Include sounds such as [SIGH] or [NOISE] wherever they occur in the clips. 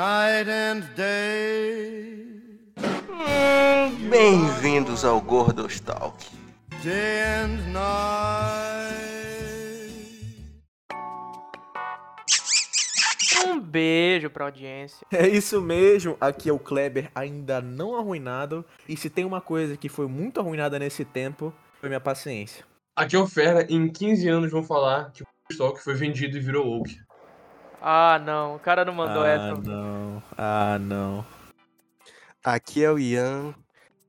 night and day, Bem-vindos ao Gordostalk. day and night. Um beijo pra audiência. É isso mesmo, aqui é o Kleber ainda não arruinado. E se tem uma coisa que foi muito arruinada nesse tempo, foi minha paciência. Aqui é o Fera, em 15 anos vão falar que o estoque foi vendido e virou woke. Ah, não. O cara não mandou ah, essa. não. Ah, não. Aqui é o Ian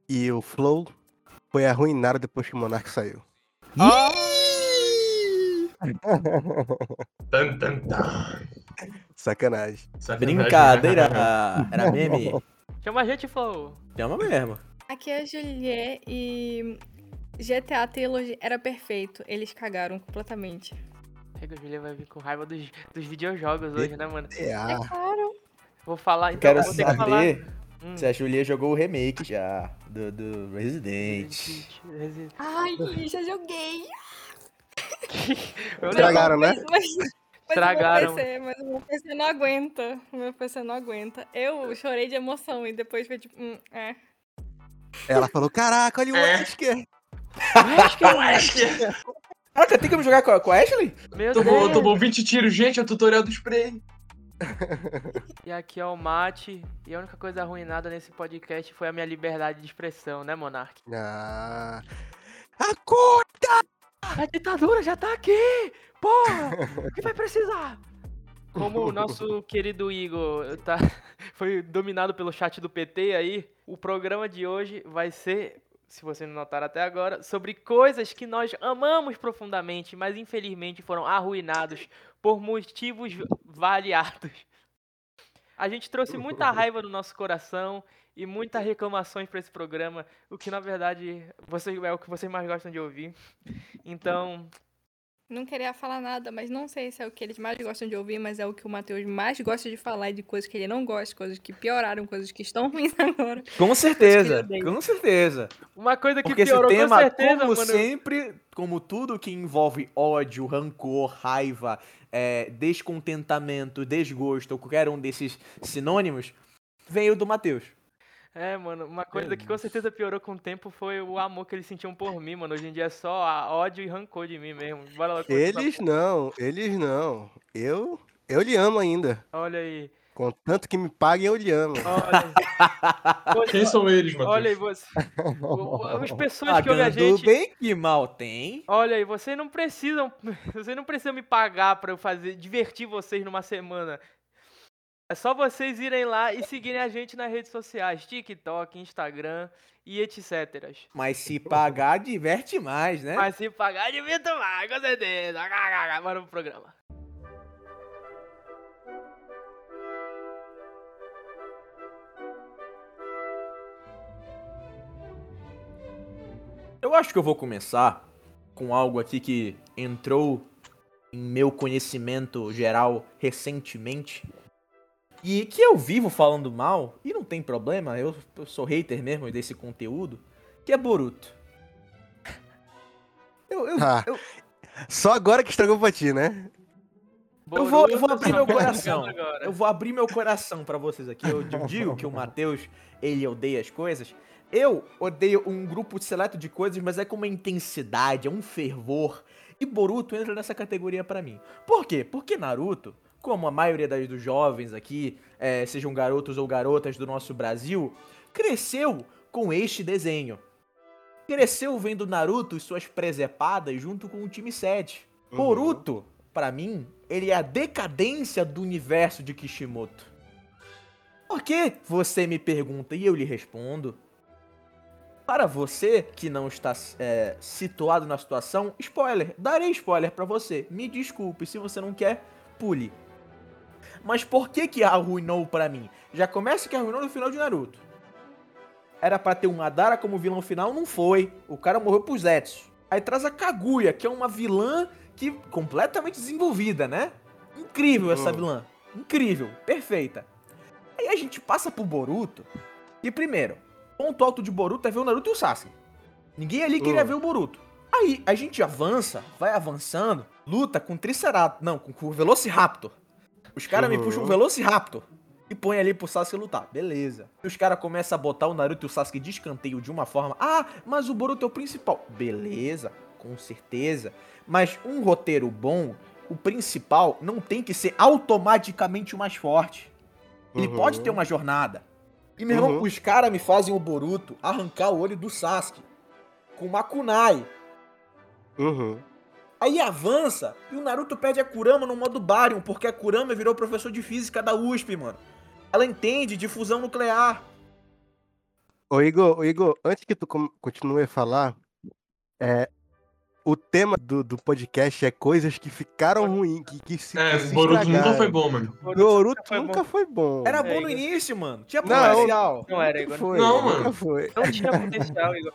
e o Flow foi arruinado depois que o Monark saiu. [LAUGHS] Tan, tan, tan. Sacanagem. Sacanagem. Brincadeira. [LAUGHS] Era meme. Chama a gente falou. Chama mesmo. Aqui é a Juliet e GTA Trilogy era perfeito. Eles cagaram completamente. Chega, o Julia vai vir com raiva dos, dos videojogos hoje, né, mano? É Ah, claro. Vou falar, então Quero vou ter que falar. saber Hum. se a Julia jogou o remake já do, do Resident. Resident- Ai, já joguei. [LAUGHS] Estragaram, né? Mas, mas Estragaram. O meu PC, mas o meu PC não aguenta. O meu PC não aguenta. Eu chorei de emoção e depois foi tipo, hum, é. ela falou: Caraca, olha o É. Wesker. Que [LAUGHS] acho. Caraca, tem como jogar com a, com a Ashley? Meu Tomou, Deus. tomou 20 tiros, gente, é o tutorial do spray. [LAUGHS] E aqui é o Mate. E a única coisa arruinada nesse podcast foi a minha liberdade de expressão, né, Monark? Ah. Acorda! A ditadura já tá aqui! Porra! [LAUGHS] O que vai precisar? Como o nosso querido Igor tá, [LAUGHS] foi dominado pelo chat do PT aí, o programa de hoje vai ser, se você não notaram até agora, sobre coisas que nós amamos profundamente, mas infelizmente foram arruinados por motivos variados. A gente trouxe muita [LAUGHS] raiva no nosso coração e muitas reclamações para esse programa, o que na verdade você, é o que vocês mais gostam de ouvir. Então, Não queria falar nada, mas não sei se é o que eles mais gostam de ouvir, mas é o que o Matheus mais gosta de falar e de coisas que ele não gosta, coisas que pioraram, coisas que estão [LAUGHS] ruins agora. Com certeza, com certeza. uma coisa que Porque esse piorou tema, com certeza, como mano. sempre, como tudo que envolve ódio, rancor, raiva, é, descontentamento, desgosto, ou qualquer um desses sinônimos, veio do Matheus. É, mano, uma coisa que com certeza piorou com o tempo foi o amor que eles sentiam por mim, mano. Hoje em dia é só a- ódio e rancor de mim mesmo. Bora lá. Eles não, eles não. Eu, eu lhe amo ainda. Olha aí. Contanto que me paguem, eu lhe amo. Olha Quem são eles, Matheus? Olha aí, você. [LAUGHS] As pessoas que ouvem a Pagando gente. bem que mal tem. Olha aí, vocês não precisam. [LAUGHS] Vocês não precisam me pagar pra eu fazer. divertir vocês numa semana. É só vocês irem lá e seguirem a gente nas redes sociais, TikTok, Instagram e etc. Mas se pagar, diverte mais, né? Mas se pagar, divirta mais, com certeza. Bora pro programa. Eu acho que eu vou começar com algo aqui que entrou em meu conhecimento geral recentemente. E que eu vivo falando mal, e não tem problema, eu, eu sou hater mesmo desse conteúdo, que é Boruto. Eu, eu, Ah, eu- Só agora que estragou pra ti, né? eu vou, eu vou abrir meu tá coração. Eu vou abrir meu coração pra vocês aqui. Eu digo que o Matheus, ele odeia as coisas. Eu odeio um grupo seleto de coisas, mas é com uma intensidade, é um fervor. E Boruto entra nessa categoria pra mim. Por quê? Porque Naruto, como a maioria das, dos jovens aqui, é, sejam garotos ou garotas do nosso Brasil, cresceu com este desenho. Cresceu vendo Naruto e suas presepadas junto com o time 7. Boruto, pra mim, ele é a decadência do universo de Kishimoto. Por que você me pergunta e eu lhe respondo? Para você que não está é, situado na situação, spoiler, darei spoiler pra você. Me desculpe, se você não quer, pule. Mas por que que arruinou pra mim? Já começa que arruinou no final de Naruto. Era pra ter um Madara como vilão final, não foi. O cara morreu pro Zetsu. Aí traz a Kaguya, que é uma vilã que completamente desenvolvida, né? Incrível essa Hum. vilã. Incrível, perfeita. Aí a gente passa pro Boruto. E primeiro, ponto alto de Boruto é ver o Naruto e o Sasuke. Ninguém ali queria Hum. ver o Boruto. Aí a gente avança, vai avançando, luta com Triceratops, não, com o Velociraptor. Os caras me Uhum. puxam o Velociraptor. e põe ali pro Sasuke lutar. Beleza. E os caras começam a botar o Naruto e o Sasuke de escanteio de uma forma. Ah, mas o Boruto é o principal. Beleza, com certeza. Mas um roteiro bom, o principal não tem que ser automaticamente o mais forte. Ele Uhum. pode ter uma jornada. E, meu irmão, Uhum. os caras me fazem o Boruto arrancar o olho do Sasuke. Com uma kunai. Uhum. Aí avança e o Naruto perde a Kurama no modo Baryon, porque a Kurama virou professor de física da USP, mano. Ela entende de fusão nuclear. Ô Igor, ô Igor, antes que tu continue a falar, é, o tema do, do podcast é coisas que ficaram ruins, que, que se, É, que se Boruto nunca foi bom, mano. Boruto foi nunca foi bom. Era É, bom no início, mano. Tinha Não, potencial. Não era, Nunca Igor. foi, Não, nunca mano. foi. Não tinha potencial, Igor.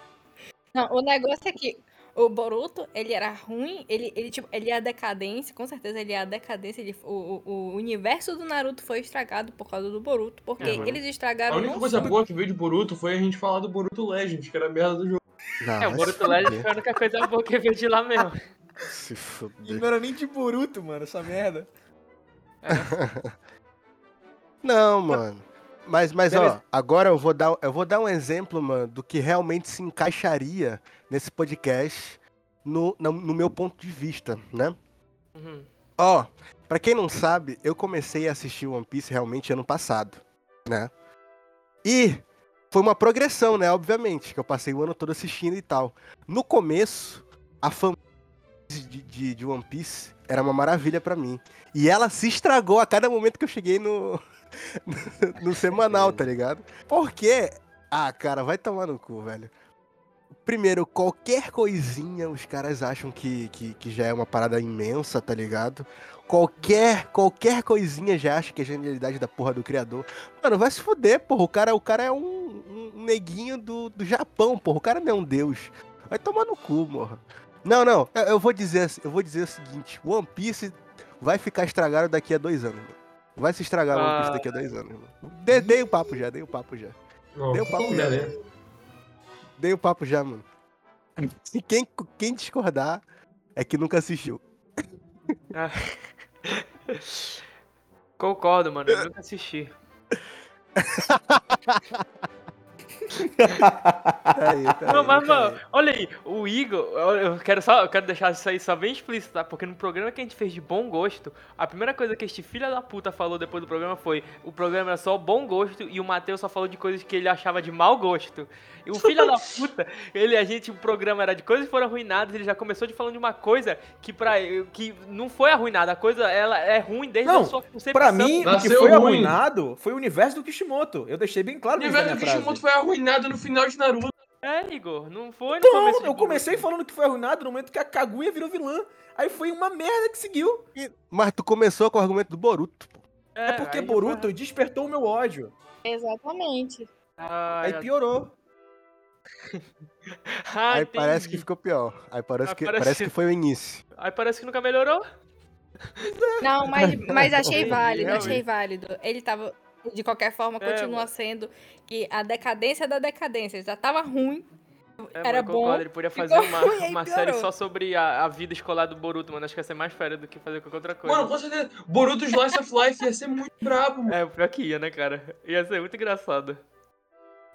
Não, o negócio é que o Boruto, ele era ruim, ele, ele, tipo, ele ia à decadência, com certeza ele ia à decadência, ele, o, o, universo do Naruto foi estragado por causa do Boruto, porque É, eles A estragaram única não coisa só- boa que veio de Boruto foi a gente falar do Boruto Legend, que era a merda do jogo. Não, É, o Boruto Legend foi a única coisa boa que veio de lá mesmo. [LAUGHS] Se E fuder. não era nem de Boruto, mano, essa merda. [LAUGHS] Não, mano. Mas, mas ó, agora eu vou, dar, eu vou dar um exemplo, mano, do que realmente se encaixaria nesse podcast no, no, no meu ponto de vista, né? Uhum. Ó, pra quem não sabe, eu comecei a assistir One Piece realmente ano passado, né? E foi uma progressão, né? Obviamente, que eu passei o ano todo assistindo e tal. No começo, a fanbase de, de, de One Piece era uma maravilha pra mim. E ela se estragou a cada momento que eu cheguei no, [LAUGHS] no semanal, tá ligado? Porque, ah, cara, vai tomar no cu, velho. Primeiro, qualquer coisinha os caras acham que, que, que já é uma parada imensa, tá ligado? Qualquer, qualquer coisinha já acha que é genialidade da porra do criador. Mano, vai se fuder, porra. O cara, o cara é um, um neguinho do, do Japão, porra. O cara não é um deus. Vai tomar no cu, morra. Não, não. Eu, eu vou dizer, eu vou dizer o seguinte: One Piece vai ficar estragado daqui a dois anos. mano. Vai se estragar One Piece Ah. daqui a dois anos. Mano. Dei, dei o papo já, dei o papo já. Não, Deu papo puta já, né? Dei o papo já, mano. [LAUGHS] E quem, quem discordar é que nunca assistiu. Ah. [LAUGHS] Concordo, mano. Eu nunca assisti. [LAUGHS] Peraí, peraí, Não, mas, peraí. mano, olha aí, o Igor, eu quero só, eu quero deixar isso aí só bem explícito, tá? Porque no programa que a gente fez de bom gosto, a primeira coisa que este filho da puta falou depois do programa foi: o programa era só bom gosto e o Matheus só falou de coisas que ele achava de mau gosto. E o filho da puta, ele, a gente, o programa era de coisas que foram arruinadas, ele já começou de falando de uma coisa que pra que não foi arruinada, a coisa ela é ruim desde Não, a sua concepção. Pra mim, o que foi ruim. arruinado foi o universo do Kishimoto. Eu deixei bem claro O universo do frase. Kishimoto foi arruinado no final de Naruto. É, Igor, não foi no Então, eu comecei falando que foi arruinado no momento que a Kaguya virou vilã. Aí foi uma merda que seguiu. Mas tu começou com o argumento do Boruto. pô. É, porque aí já Boruto foi- despertou o meu ódio. Exatamente. Ah, Aí já- piorou. [LAUGHS] Ah, Aí parece que entendi. ficou pior. Aí parece, Ah, que, parece- parece que foi o início. Aí parece que nunca melhorou. Não, mas, mas achei Entendi, [LAUGHS] válido, realmente. achei válido. Ele tava, de qualquer forma, É, continua mano. sendo que a decadência da decadência já tava ruim. É, Era bom, Ele podia fazer uma, uma série só sobre a, a vida escolar do Boruto, mano. Acho que ia ser mais fera do que fazer qualquer outra coisa. Mano, com certeza. Boruto Slice of Life ia ser muito brabo, mano. É, pior que ia, né, cara? Ia ser muito engraçado.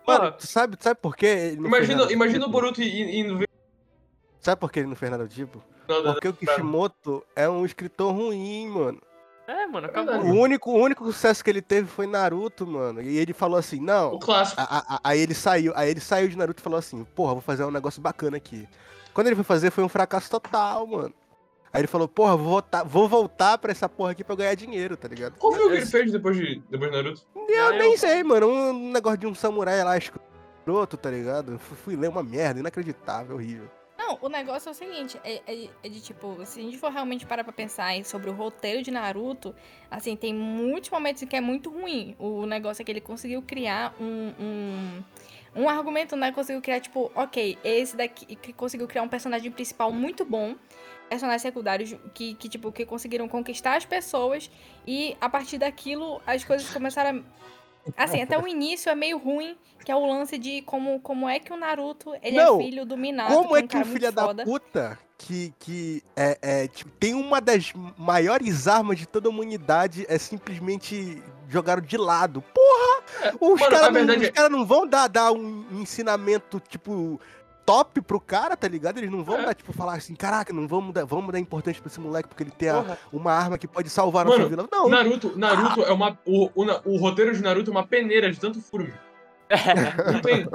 Mano, Mano, tu sabe, sabe por quê? Imagina, imagina o tipo? Boruto indo ver. Sabe por que ele não fez nada do tipo? Porque o Kishimoto é um escritor ruim, mano. É, mano, É acabou. O único, o único sucesso que ele teve foi Naruto, mano. E ele falou assim, não. O clássico. a- a- a- Aí ele saiu, aí ele saiu de Naruto e falou assim, porra, vou fazer um negócio bacana aqui. Quando ele foi fazer, foi um fracasso total, mano. Aí ele falou, porra, vou voltar, vou voltar pra essa porra aqui pra eu ganhar dinheiro, tá ligado? Qual foi o que ele fez depois de, depois de Naruto? Eu Ah, nem eu- sei, mano. Um negócio de um samurai lá escroto, tá ligado? Eu Fui, fui ler uma merda, inacreditável, horrível. Não, o negócio é o seguinte, é, é- é de tipo, se a gente for realmente parar pra pensar sobre o roteiro de Naruto, assim, tem muitos momentos que é muito ruim. O negócio é que ele conseguiu criar um, um, um argumento, né? Conseguiu criar, tipo, ok, esse daqui, que conseguiu criar um personagem principal muito bom, personagens secundários que, que, tipo, que conseguiram conquistar as pessoas e a partir daquilo as coisas começaram a... Assim, até o início é meio ruim, que é o lance de como, como é que o Naruto, ele Não, é filho do Minato, Como é é que um cara muito filho da foda. puta que, que é, é, tipo, tem uma das maiores armas de toda a humanidade é simplesmente jogaram de lado. Porra! Os mano, a caras não, verdade os é- cara não vão dar, dar um ensinamento, tipo, top pro cara, tá ligado? Eles não vão É. dar, tipo, falar assim, caraca, não vamos dar, vamos dar importância pra esse moleque porque ele tem a- uma arma que pode salvar a Mano, nossa vila. Não, Naruto, Naruto é uma. O, o, o roteiro de Naruto é uma peneira de tanto furo. meu. Não tem.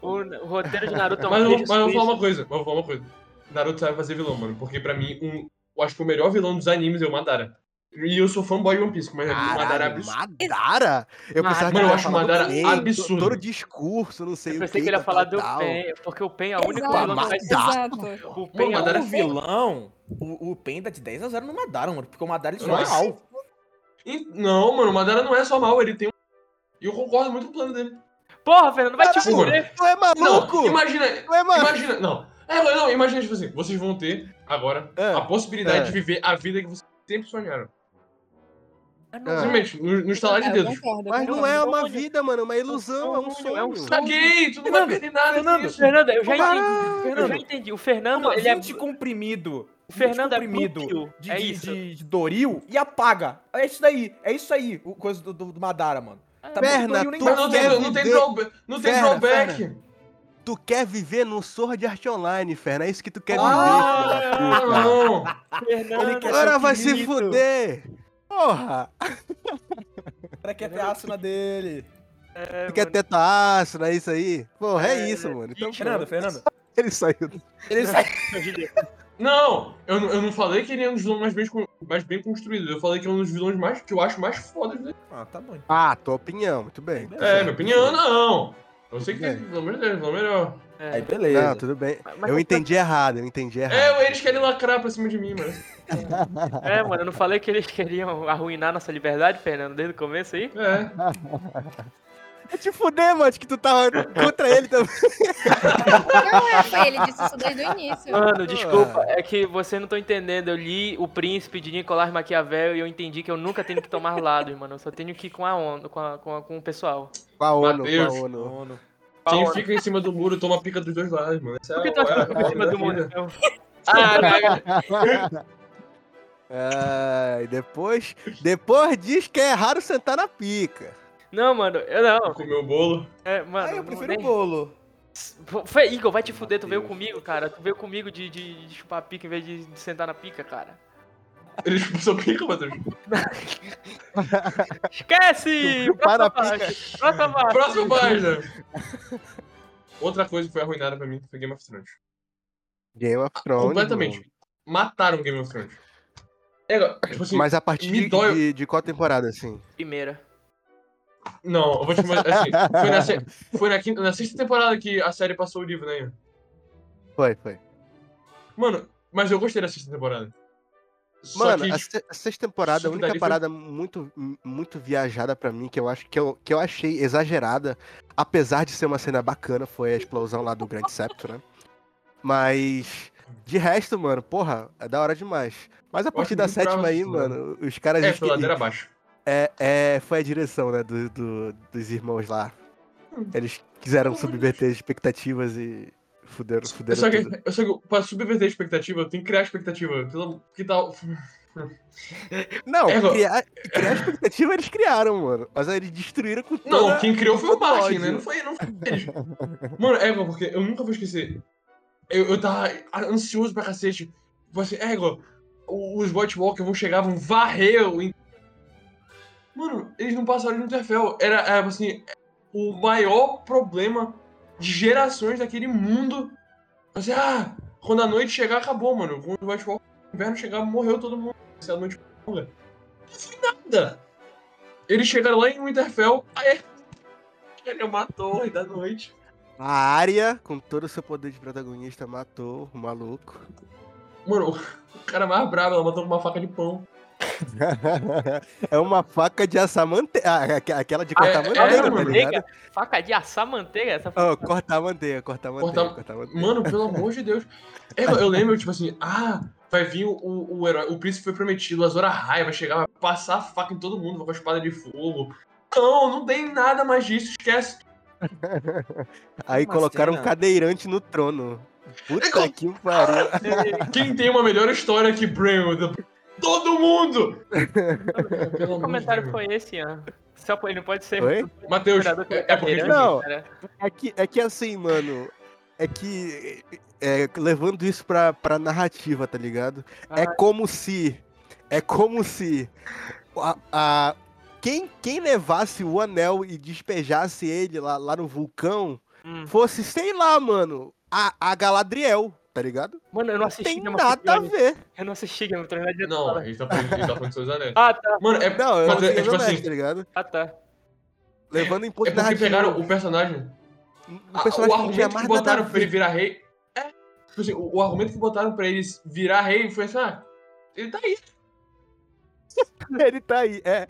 O, o roteiro de Naruto é um Mas eu, mas eu vou falar uma coisa, mas eu vou falar uma coisa. Naruto sabe fazer vilão, mano. Porque pra mim, um, eu acho que o melhor vilão dos animes é o Madara. E eu sou fanboy de One Piece, mas o Madara é Caralho, absurdo. Madara? Eu Mano, pensava que eu ele ia acho Madara Pen, absurdo. Todo discurso, não sei Eu o pensei que. que ele ia falar do. Pen, porque o Pen é o único Exato. vilão que. Exato. O Mano, Pen é o único vilão, o, o Pen dá de 10 a 0 no Madara, mano. Porque o Madara ele só é mal. E- não, mano, o Madara não é só mal, ele tem um. E eu concordo muito com o plano dele. Porra, Fernando, vai te Caralho, fuder. Tu é maluco? Não, imagina. Tu é maluco? Imagina. Não. É, não, imagina, tipo assim, vocês vão ter agora É, a possibilidade é. de viver a vida que vocês sempre sonharam. Ah. Simplesmente, no, no estalar de É, eu dedos. concordo, eu Mas não é uma vida, mano, é uma ilusão, é um sonho. É um sonho. Caguei, tu não vai perder nada Fernando, disso. Fernando, eu já entendi. Eu Fernando. já entendi. O Fernando, ele é. 20 comprimido. O Fernando é 20 comprimido de, é de- isso. de- de Doril e apaga. É isso daí, é isso aí, o coisa do, do- do Madara, mano. Tá Perna, tu não quer tem, não tem, drawback, não tem drawback. Tu quer viver no Sword Art Online, Ferna. É isso que tu quer Ah, viver, filho da puta. não. Fernando, Ele quer Agora vai se fuder. Porra. [LAUGHS] O cara quer ter aço na dele. é, quer ter tua ácido, é isso aí? Porra, é, É, isso, mano. Então, Fernando. Fernando. [LAUGHS] Ele saiu. Ele sai. [LAUGHS] Não, eu, não- eu não falei que ele é um dos vilões mais bem, mais bem construídos. Eu falei que é um dos vilões mais que eu acho mais fodas dele. Ah, tá bom. Ah, tua opinião, muito bem. É, minha opinião, não. Eu sei que Tudo tem, pelo amor de Deus, vilão melhor. Aí, É. beleza. Não, tudo bem. Mas- Eu entendi errado, eu entendi errado. É, eles querem lacrar pra cima de mim, mano. [LAUGHS] É, mano, eu não falei que eles queriam arruinar nossa liberdade, Fernando, desde o começo aí? É. [LAUGHS] [LAUGHS] É te fuder, mano, que tu tava contra ele também. Não, é, foi ele disse isso desde o início. Mano, desculpa, é que vocês não estão entendendo. Eu li O Príncipe de Nicolás Maquiavel e eu entendi que eu nunca tenho que tomar lados, mano. Eu só tenho que ir com a onda, com, a- com, a- com o pessoal. Com a ONU, Mateus. com a ONU. Quem fica em cima do muro toma pica dos dois lados, mano. Essa Por que é tu acha que eu em cima do vida. então? [LAUGHS] Ah, Ah, e depois, depois diz que é raro sentar na pica. Não, mano, eu não. comeu o bolo. É, mano, Ah, eu prefiro o bolo. Foi, Igor, vai te fuder, tu veio comigo, cara. Tu veio comigo de, de, de chupar pica em vez de, de sentar na pica, cara. Ele expulsou pica, Matheus. [LAUGHS] Esquece! Próxima a pica. página. Próxima página. Próxima página. Outra coisa que foi arruinada pra mim foi Game of Thrones. Game of Thrones. Completamente. Mataram Game of Thrones. É, tipo assim, Mas a partir dói- de, de qual temporada, assim? Primeira. Não, eu vou te mandar assim. Foi, na, se- foi na, quinta, na sexta temporada que a série passou o livro, né? Foi, foi. Mano, mas eu gostei da sexta temporada. Só Mano, que, a, se- a sexta temporada, isso a única dali foi- parada muito, muito viajada pra mim, que eu acho que eu, que eu achei exagerada, apesar de ser uma cena bacana, foi a explosão lá do Grande Septo, né? Mas, de resto, mano, porra, é da hora demais. Mas a partir da sétima aí, mano. mano, os caras. é, foi ladeira abaixo. É, é, foi a direção, né, do, do- dos irmãos lá. Hum. Eles quiseram subverter as expectativas e fuderam, fuderam só, que, tudo. eu só que pra subverter a expectativa, eu tenho que criar expectativa. Pelo- Que tal? Não, É, criar, criar expectativa eles criaram, mano. Mas aí eles destruíram com Não, toda... quem criou foi o Martin, né? Não foi, não foi eles. Mano, é, porque eu nunca vou esquecer. Eu, eu tava ansioso pra cacete. Tipo assim, é, os White Walker vão chegar, vão varrer o. Mano, eles não passaram de um Interfell. Era, era, assim, o maior problema de gerações daquele mundo. Assim, ah, quando a noite chegar, acabou, mano. Quando o White Walker, o inverno chegar, morreu todo mundo. Se a noite longa. Não foi nada. Eles chegaram lá em Winterfell, aí ele matou o da Noite. A área, com todo o seu poder de protagonista, matou o maluco. Mano, o cara mais bravo, ela matou com uma faca de pão. [LAUGHS] é uma faca de assar manteiga. Ah, aqu- aquela de cortar É, manteiga, é, tá? Faca de assar manteiga? Essa Oh, cortar manteiga, cortar manteiga, Cortar- cortar manteiga. Mano, pelo [LAUGHS] amor de Deus. É, eu lembro, tipo assim, ah, vai vir o, o, o herói, o príncipe foi prometido, a Zora High vai chegar, vai passar a faca em todo mundo, vai com a espada de fogo. Não, não tem nada mais disso, esquece. [LAUGHS] Aí Uma colocaram um cadeirante no trono. Puta É que pariu. Quem tem uma melhor história que Bran, the Todo mundo! Que comentário Deus. foi esse, Ian? Só ele não pode ser Oi? Matheus, é, é porque cadeirante, Não. É que, é que assim, mano. É que. é, levando isso pra, pra narrativa, tá ligado? É Ah. como se. É como se. A, a- quem, quem levasse o anel e despejasse ele lá, lá no vulcão Hum. fosse, sei lá, mano, a, a Galadriel, tá ligado? Mano, eu não assisti tem Game nada a ver. Eu não assisti Game of Thrones. Não, adianta Não, a gente tá falando, a gente tá falando de seus anéis. Ah, tá. Mano, é, Não, eu mas não é, é tipo assim, tá ligado? Ah, tá. Levando em é ponto porque narrativo. pegaram o personagem. a- personagem o que não tinha argumento que a botaram pra ele virar rei. É. Tipo assim, o, o argumento que botaram pra ele virar rei foi assim, ah, ele tá aí. Ele tá aí, é.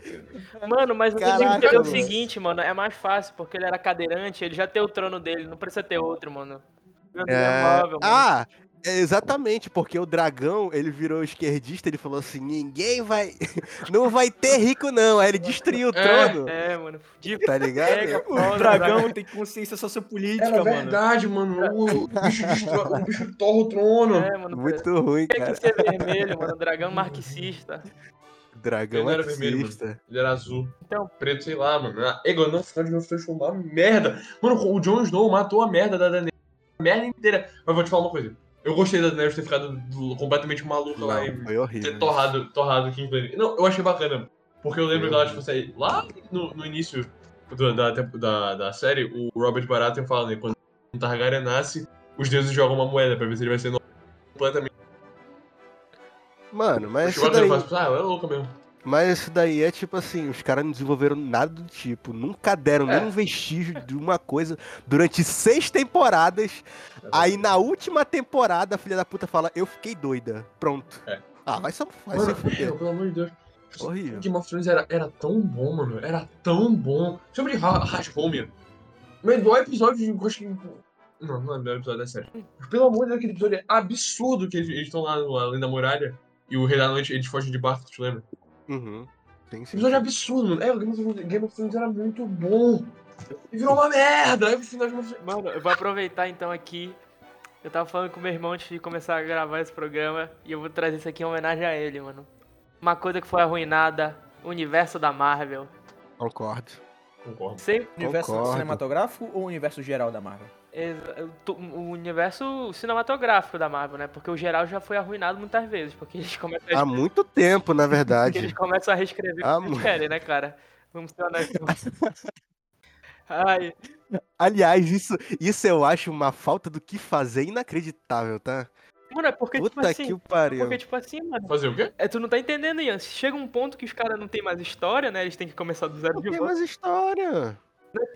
Mano, mas eu tenho que Caraca, entender o seguinte, mano. É mais fácil, porque ele era cadeirante, ele já tem o trono dele, não precisa ter outro, mano. É, é mano. Ah, é exatamente, porque o dragão, ele virou esquerdista, ele falou assim, ninguém vai, [LAUGHS] não vai ter rico não, aí ele destruiu o É. trono, É, mano. De tá ligado? pega, O foda, dragão tem consciência sociopolítica, Era mano. verdade, mano. O, o bicho destro- o bicho torra o trono. É, mano. Muito ruim, Tem que cara. ser vermelho, mano. Dragão marxista. Dragão Ele não era vermelho, marxista. Ele era azul. Então- Preto, sei lá, mano. Ah, Ego, não, final de foi uma merda. Mano, o Jon Snow matou a merda da Daenerys. Merda inteira. Mas vou te falar uma coisa. Eu gostei da Daenerys ter ficado do- completamente maluca lá e Não, foi horrível. ter torrado, torrado King's Landing. Não, eu achei bacana. Porque eu lembro que ela, tipo, assim, lá no, no início do- da, da, da série, o Robert Baratheon fala, né? Quando um Targaryen nasce, os deuses jogam uma moeda pra ver se ele vai ser completamente. Mano, mas bacana, daí, faz, ah, ela é louca mesmo. Mas isso daí é tipo assim, os caras não desenvolveram nada do tipo, nunca deram É. nenhum vestígio de uma coisa durante seis temporadas, aí na última temporada a filha da puta fala, eu fiquei doida, pronto. É. Ah, vai, só, vai Mano, se fuder. pelo amor de Deus. Horrível. Game of Thrones era, era tão bom, mano. Era tão bom. Sobre Hashhomer. O melhor episódio de. eu acho que- Não, não é o melhor episódio da série. Mas, Pelo amor de Deus, aquele episódio é absurdo que eles estão lá no- além da muralha. E o Rei da Noite, eles fogem de barco, tu lembra? Uhum. Sim, Esse sim. episódio é absurdo, mano. É, o Game of Thrones, Game of Thrones era muito bom. E virou uma merda. Aí final Mano, eu vou aproveitar então aqui. Eu tava falando com meu irmão antes de começar a gravar esse programa. E eu vou trazer isso aqui em homenagem a ele, mano. Uma coisa que foi arruinada. O universo da Marvel. Concordo. Concordo. Sempre. Universo Concordo. cinematográfico ou universo geral da Marvel? O universo cinematográfico da Marvel, né? Porque o geral já foi arruinado muitas vezes. Porque eles começam a, Há muito tempo, na porque verdade. eles começam a reescrever Ah, o que eles querem, né, cara? Vamos ser honestos. [LAUGHS] Ai, Aliás, isso, isso eu acho uma falta do que fazer inacreditável, tá? mano, é porque, tipo Puta assim. que o pariu. Porque, tipo assim, mano. Fazer o quê? É, tu não tá entendendo, Ian. Se chega um ponto que os caras não tem mais história, né? Eles têm que começar do zero Não de tem volta. mais história.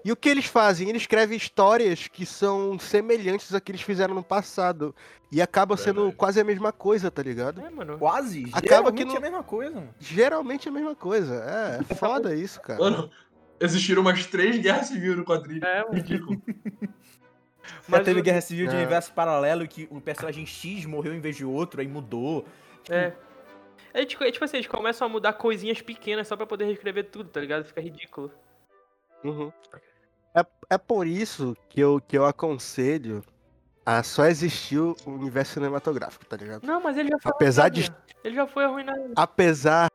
E o que eles fazem? Eles escrevem histórias que são semelhantes a que eles fizeram no passado. E acaba sendo Verdade. quase a mesma coisa, tá ligado? É, mano. Quase. Acaba que geralmente não- é a mesma coisa, mano. Geralmente é a mesma coisa. É, é [LAUGHS] foda isso, cara. Mano, existiram umas três guerras civis no quadrinho. É, mano. Ridículo. [LAUGHS] Já Mas teve Guerra Civil de É. universo paralelo que o personagem X morreu em vez de outro, aí mudou. É. É tipo, é tipo assim, eles começam a mudar coisinhas pequenas só pra poder reescrever tudo, tá ligado? Fica ridículo. Uhum. É, é por isso que eu, que eu aconselho a só existir o universo cinematográfico, tá ligado? Não, mas ele já foi Apesar arruinado, de-. Ele já foi arruinado. Apesar,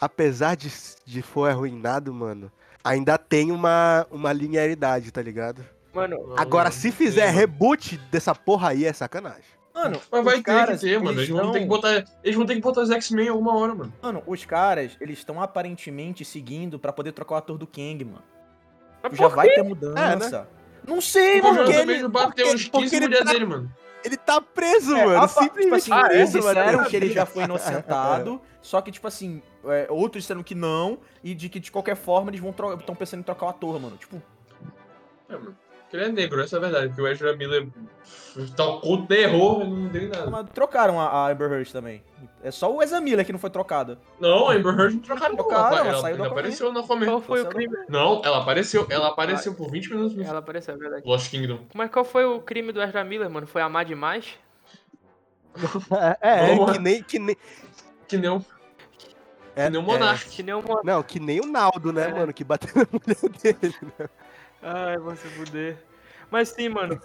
apesar de, de for arruinado, mano, ainda tem uma, uma linearidade, tá ligado? Mano, Agora, se fizer reboot dessa porra aí, é sacanagem. Mano, Mas vai os ter caras, que ter, mano. Eles vão tão- ter que botar. Eles vão ter que botar os X-Men alguma hora, mano. Mano, os caras, eles estão aparentemente seguindo pra poder trocar o ator do Kang, mano. Mas Já vai ter mudança. Não Porque sei, mano. Porque ele bateu porque- uns 15 porque ele tá- dele, mano. Ele tá preso, É, mano. a tipo simplesmente assim, Ah, é? eles preso, disseram que ele já foi inocentado, [LAUGHS] só que, tipo assim, é, outros disseram que não, e de que de qualquer forma eles vão estão pensando em trocar o ator, mano. Tipo, É, mano. Porque ele é negro, essa é a verdade. Porque o Ezra Miller tocou terror e não deu em nada. mas trocaram a, a Amber Heard também. É só o Ezra Miller que não foi trocado. Não, a Amber Heard não trocaram, não. Trocaram, Ela, ela saiu do ela apareceu no Aquaman. Qual foi o Você crime? Não, ela apareceu. Ela apareceu por 20 minutos no Ela apareceu, é verdade. Lost Kingdom. Mas qual foi o crime do Ezra Miller, mano? Foi amar demais? É, é, que nem, que nem. Que nem o, É, que nem o Monark. Que nem uma... Não, que nem o Naldo, né, É. mano? Que bateu na mulher dele. Ai, vou se fuder. Mas sim, mano.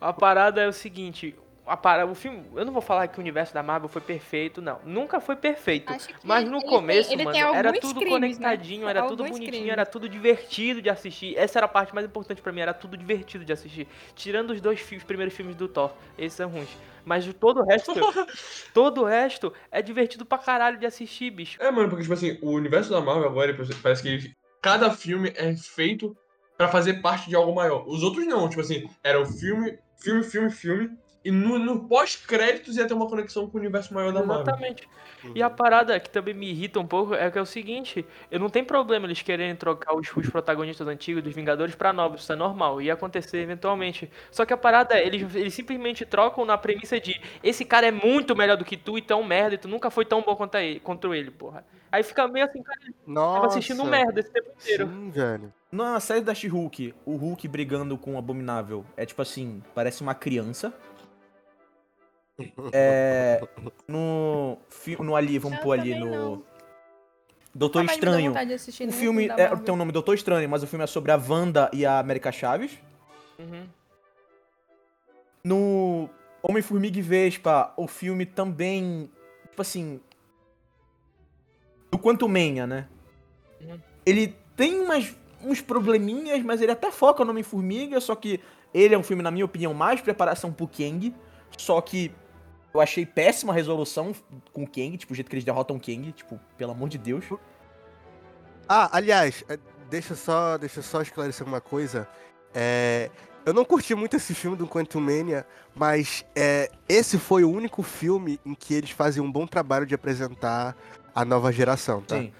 A parada é o seguinte. A para, o filme, eu não vou falar que o universo da Marvel foi perfeito, não. Nunca foi perfeito. Mas no ele tem- começo, ele mano, tem era tudo crimes, né? conectadinho, era tudo bonitinho, crimes. era tudo divertido de assistir. Essa era a parte mais importante pra mim, era tudo divertido de assistir. Tirando os dois filmes, primeiros filmes do Thor, esses são ruins. Mas todo o resto, [LAUGHS] todo o resto é divertido pra caralho de assistir, bicho. É, mano, porque, tipo assim, o universo da Marvel agora parece que ele- cada filme é feito pra fazer parte de algo maior. Os outros não, tipo assim, era o filme, filme, filme, filme. E no, no pós-créditos ia ter uma conexão com o universo maior da Marvel. Exatamente. E a parada que também me irrita um pouco é que é o seguinte, eu não tem problema eles quererem trocar os, os protagonistas antigos dos Vingadores pra novos, isso é normal, ia acontecer eventualmente. Só que a parada é, eles, eles simplesmente trocam na premissa de esse cara é muito melhor do que tu e um merda e tu nunca foi tão bom quanto ele, contra ele, porra. Aí fica meio assim, cara, eu Nossa. tava assistindo um merda esse tempo inteiro. Sim, velho. Na série da She-Hulk, o Hulk brigando com o Abominável é tipo assim, parece uma criança. É. No. No ali, vamos Eu pôr ali no. não. Doutor Ah, Estranho. O filme é, tem o nome Doutor Estranho, mas o filme é sobre a Wanda e a América Chaves. Uhum. No Homem-Formiga e Vespa, o filme também. Tipo assim. Do Quanto Menha, né? Uhum. Ele tem umas, uns probleminhas, mas ele até foca no Homem-Formiga, só que ele é um filme, na minha opinião, mais preparação pro Kang. Só que eu achei péssima a resolução com o Kang, tipo, o jeito que eles derrotam o Kang, tipo, pelo amor de Deus. Ah, aliás, é, deixa eu só, deixa eu só esclarecer uma coisa. É, eu não curti muito esse filme do Quantum Mania, mas é, esse foi o único filme em que eles fazem um bom trabalho de apresentar a nova geração, tá? Sim.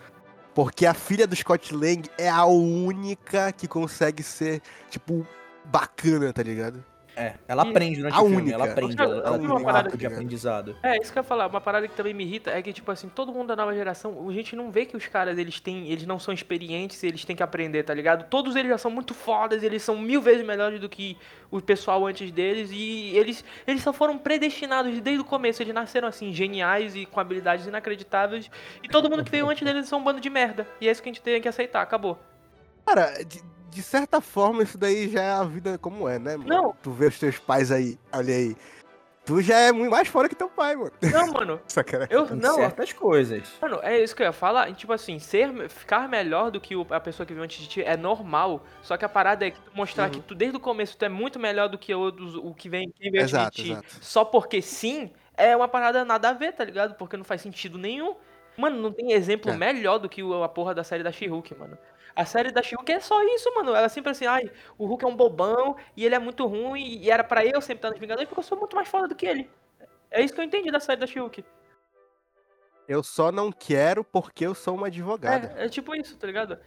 Porque a filha do Scott Lang é a única que consegue ser, tipo, bacana, tá ligado? É, ela E aprende durante a o filme, única. ela aprende, ela, ela tem uma um parada arco de aprendizado. É, isso que eu ia falar. Uma parada que também me irrita é que, tipo assim, todo mundo da nova geração, a gente não vê que os caras, eles têm, eles não são experientes e eles têm que aprender, tá ligado? Todos eles já são muito fodas, eles são mil vezes melhores do que o pessoal antes deles e eles, eles só foram predestinados desde o começo. Eles nasceram assim, geniais e com habilidades inacreditáveis e todo mundo que veio antes deles são um bando de merda. E é isso que a gente tem que aceitar, acabou. Cara, de, certa forma, isso daí já é a vida como é, né, mano? Não. Tu vê os teus pais aí, olha aí. Tu já é muito mais fora que teu pai, mano. Não, mano, [LAUGHS] eu não, certas coisas. Mano, é isso que eu ia falar. Tipo assim, ser, ficar melhor do que o- a pessoa que veio antes de ti é normal. Só que a parada é que tu mostrar Uhum. que tu, desde o começo, tu é muito melhor do que outros, o que vem quem veio antes Exato, de ti. exato. Só porque sim, é uma parada nada a ver, tá ligado? Porque não faz sentido nenhum. Mano, não tem exemplo É. melhor do que o- a porra da série da She-Hulk, mano. A série da She-Hulk é só isso, mano. Ela é sempre assim, ai, o Hulk é um bobão e ele é muito ruim e era pra eu sempre estar nos Vingadores porque eu sou muito mais foda do que ele. É isso que eu entendi da série da She-Hulk. Eu só não quero porque eu sou uma advogada. É, é tipo isso, tá ligado?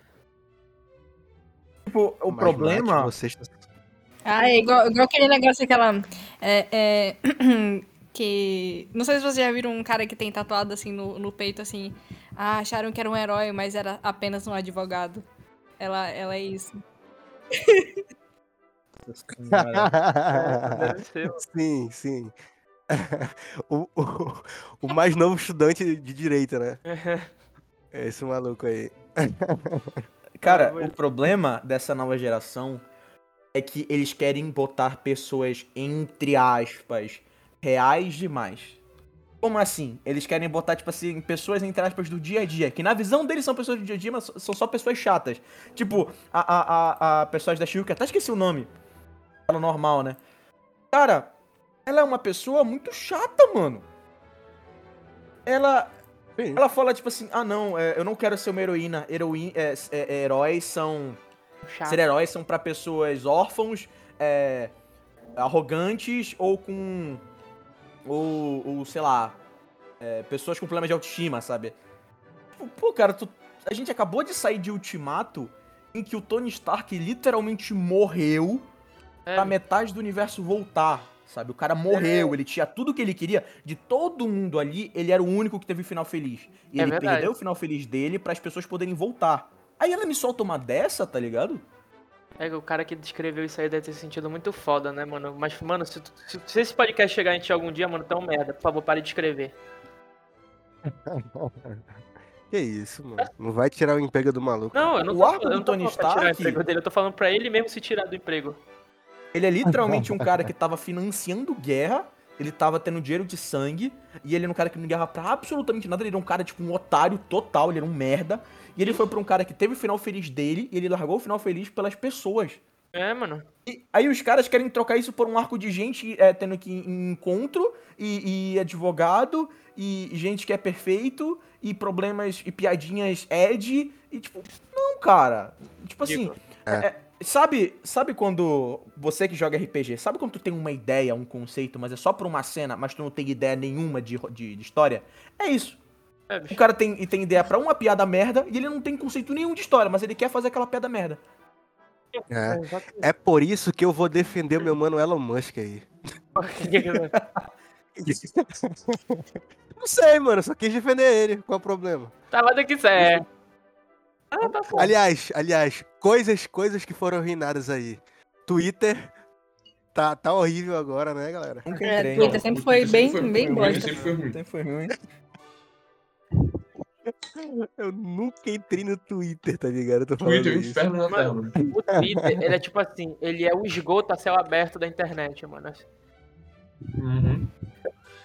Tipo, o Mas, problema. Nath, você está- Ah, é igual, igual aquele negócio aquela. É, é, [CLEARS THROAT] que. Não sei se vocês já viram um cara que tem tatuado assim no, no peito assim. Ah, acharam que era um herói, mas era apenas um advogado. Ela, ela é isso. Sim, sim. [LAUGHS] o, o, o mais novo estudante de direito, né? É esse maluco aí. [LAUGHS] Cara, o problema dessa nova geração é que eles querem botar pessoas, entre aspas, reais demais. Como assim? Eles querem botar, tipo assim, pessoas, entre aspas, do dia a dia. Que na visão deles são pessoas do dia a dia, mas são só pessoas chatas. Tipo, a, a, a, a pessoas da que até esqueci o nome. Fala normal, né? Cara, ela é uma pessoa muito chata, mano. Ela, Sim. ela fala, tipo assim, ah não, é, eu não quero ser uma heroína. Heroína, é, é, é, heróis são. chato. Ser heróis são pra pessoas órfãos, é, arrogantes ou com. Ou, ou sei lá. é, pessoas com problemas de autoestima, sabe? Tipo, pô, cara, tu- a gente acabou de sair de Ultimato em que o Tony Stark literalmente morreu É, pra metade do universo voltar, sabe? O cara morreu, ele tinha tudo que ele queria. De todo mundo ali, ele era o único que teve o final feliz. E É ele verdade. perdeu o final feliz dele para as pessoas poderem voltar. Aí ela me solta uma dessa, tá ligado? É que o cara que descreveu isso aí deve ter se sentido muito foda, né, mano? Mas, mano, se, se, se esse podcast chegar em ti algum dia, mano, tão merda. Por favor, pare de escrever. [LAUGHS] Que isso, mano. Não vai tirar o emprego do maluco. Não, eu não O tô, arco eu do não tô Tony falando pra tirar o Stark- emprego dele. Eu tô falando pra ele mesmo se tirar do emprego. Ele é literalmente um cara que tava financiando guerra ele tava tendo dinheiro de sangue, e ele era um cara que não ligava pra absolutamente nada, ele era um cara, tipo, um otário total, ele era um merda. E ele foi pra um cara que teve o final feliz dele, e ele largou o final feliz pelas pessoas. É, mano. E aí os caras querem trocar isso por um arco de gente é, tendo que ir em encontro, e, e advogado, e gente que é perfeito, e problemas e piadinhas Ed, e tipo, não, cara. Tipo assim, Digo. é, é, sabe, sabe quando você que joga RPG, sabe quando tu tem uma ideia, um conceito, mas é só pra uma cena, mas tu não tem ideia nenhuma de, de, de história? É isso. É, O cara tem, tem ideia pra uma piada merda e ele não tem conceito nenhum de história, mas ele quer fazer aquela piada merda. É. exatamente. É por isso que eu vou defender o meu mano Elon Musk aí. [LAUGHS] [LAUGHS] Não sei, mano, só quis defender ele. Qual é o problema? Tava daqui certo. Ah, tá. Aliás, aliás, coisas, coisas que foram arruinadas aí. Twitter tá, tá horrível agora, né, galera? É. Twitter sempre foi bem, foi bem bosta. Sempre foi ruim. Sempre foi ruim. Eu nunca entrei no Twitter, tá ligado? Eu tô falando Twitter, o isso. inferno na Terra. O Twitter, ele é tipo assim, ele é o esgoto a céu aberto da internet, mano. Uhum.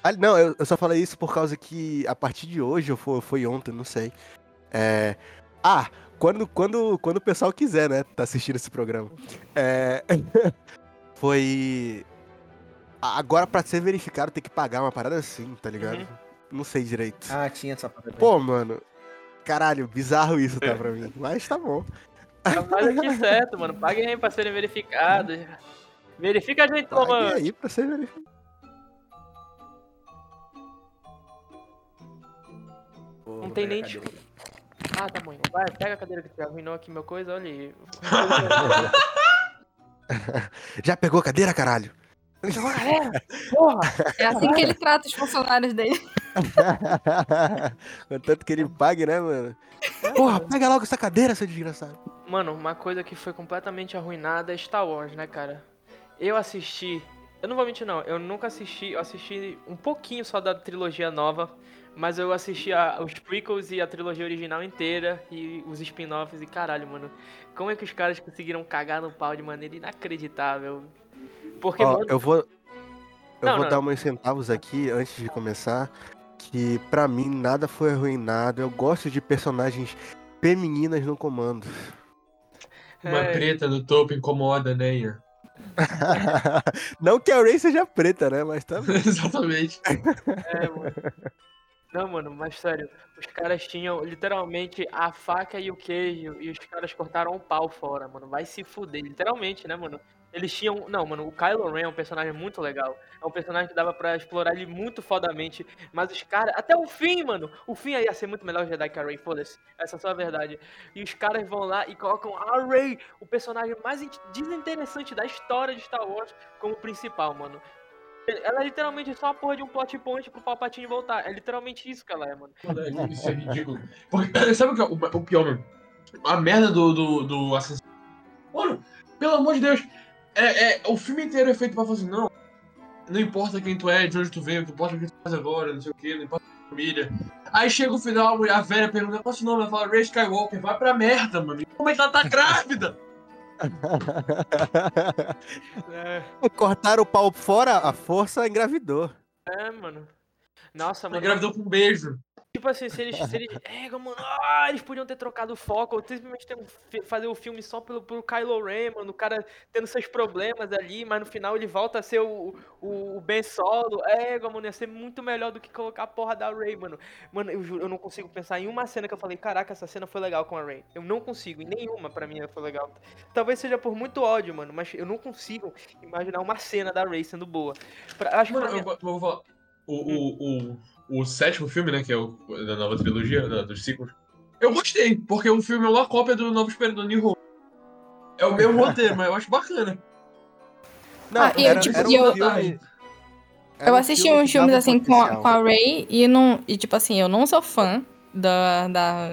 Ah, não, eu, eu só falei isso por causa que a partir de hoje, ou foi, foi ontem, não sei. É... Ah, quando, quando, quando o pessoal quiser, né, tá assistindo esse programa. É... [LAUGHS] foi. Agora, pra ser verificado, tem que pagar uma parada assim, tá ligado? Uhum. Não sei direito. Ah, tinha essa parada. Pô, mano. Caralho, bizarro isso, tá pra mim. Mas tá bom. Mais aqui certo, mano. Paguem aí pra serem verificados. Verifica a gente, Pague mano. aí pra ser verificado. Não tem nem desculpa. Ah, tá bom. Vai, pega a cadeira que tu arruinou aqui meu coisa, olha aí. [LAUGHS] Já pegou a cadeira, caralho? Galera, porra! É assim que ele trata os funcionários dele. [LAUGHS] Contanto que ele pague, né, mano? Porra, pega logo essa cadeira, seu desgraçado. Mano, uma coisa que foi completamente arruinada é Star Wars, né, cara? Eu assisti. Eu não vou mentir, não. Eu nunca assisti. Eu assisti um pouquinho só da trilogia nova. Mas eu assisti a- os prequels e a trilogia original inteira. E os spin-offs. E caralho, mano. Como é que os caras conseguiram cagar no pau de maneira inacreditável? Porque, Ó, mano. eu vou. Eu Não, vou não. dar uns centavos aqui antes de começar. Que pra mim nada foi arruinado. Eu gosto de personagens femininas no comando. Uma é, preta no topo incomoda, né, Ian? [LAUGHS] Não que a Ray seja preta, né? Mas tá. [LAUGHS] Exatamente. É, mano. Não, mano, mas sério, os caras tinham literalmente a faca e o queijo e os caras cortaram o pau fora, mano. Vai se fuder, literalmente, né, mano? Eles tinham. Não, mano, o Kylo Ren é um personagem muito legal. É um personagem que dava pra explorar ele muito fodamente. Mas os caras. Até o fim, mano! O fim ia ser muito melhor Jedi que a Rey, foda-se. Essa é só a verdade. E os caras vão lá e colocam a Rey, o personagem mais in- desinteressante da história de Star Wars, como principal, mano. Ela é literalmente só a porra de um plot point pro Palpatine voltar. É literalmente isso que ela é, mano. Mano, Isso é ridículo. Porque, [LAUGHS] sabe o que é o, pior, mano? A merda do, do, do Assassin's Mano, pelo amor de Deus. É, é, o filme inteiro é feito pra fazer assim, não. Não importa quem tu é, de onde tu veio, o que importa é o que tu faz agora, não sei o que, não importa a família. Aí chega o final, a velha pergunta, qual é o seu nome? Ela fala, Ray Skywalker, vai pra merda, mano. Como é que ela tá [LAUGHS] grávida? Cortaram o pau fora, a força engravidou. É, mano. Nossa, mano. engravidou com um beijo. Tipo assim, se eles. Se eles [LAUGHS] é, mano, ah, eles podiam ter trocado o foco, ou simplesmente ter fazer o filme só pelo, pelo Kylo Ren, mano. O cara tendo seus problemas ali, mas no final ele volta a ser o, o, o Ben Solo. É, mano, ia ser muito melhor do que colocar a porra da Rey, mano. Mano, eu juro, eu não consigo pensar em uma cena que eu falei, caraca, essa cena foi legal com a Rey. Eu não consigo, em nenhuma pra mim foi legal. Talvez seja por muito ódio, mano, mas eu não consigo imaginar uma cena da Rey sendo boa. Pra- acho que Mano, pra eu, vou- eu vou o, o, o sétimo filme, né, que é o da nova trilogia, da, dos ciclos. Eu gostei, porque o filme é uma cópia do Novo Espelho do New Hope. É o mesmo roteiro, mas eu acho bacana. Não, Ah, e eu, tipo, um eu- filme- era Eu um assisti filme uns filmes assim com a, com a Ray e não. E tipo assim, eu não sou fã da, da,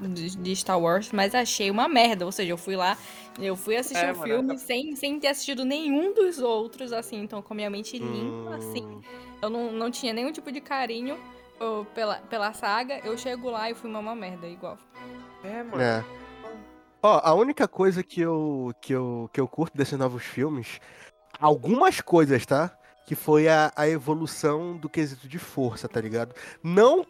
de Star Wars, mas achei uma merda. Ou seja, eu fui lá, eu fui assistir É, o mano, filme sem, sem ter assistido nenhum dos outros, assim, então com a minha mente limpa, assim. Hum, Eu não, não tinha nenhum tipo de carinho ô, pela, pela saga. Eu chego lá e fui uma merda, igual. É, mano. É. Ó, a única coisa que eu, que, eu, que eu curto desses novos filmes, algumas coisas, tá? Que foi a, a evolução do quesito de força, tá ligado? Não,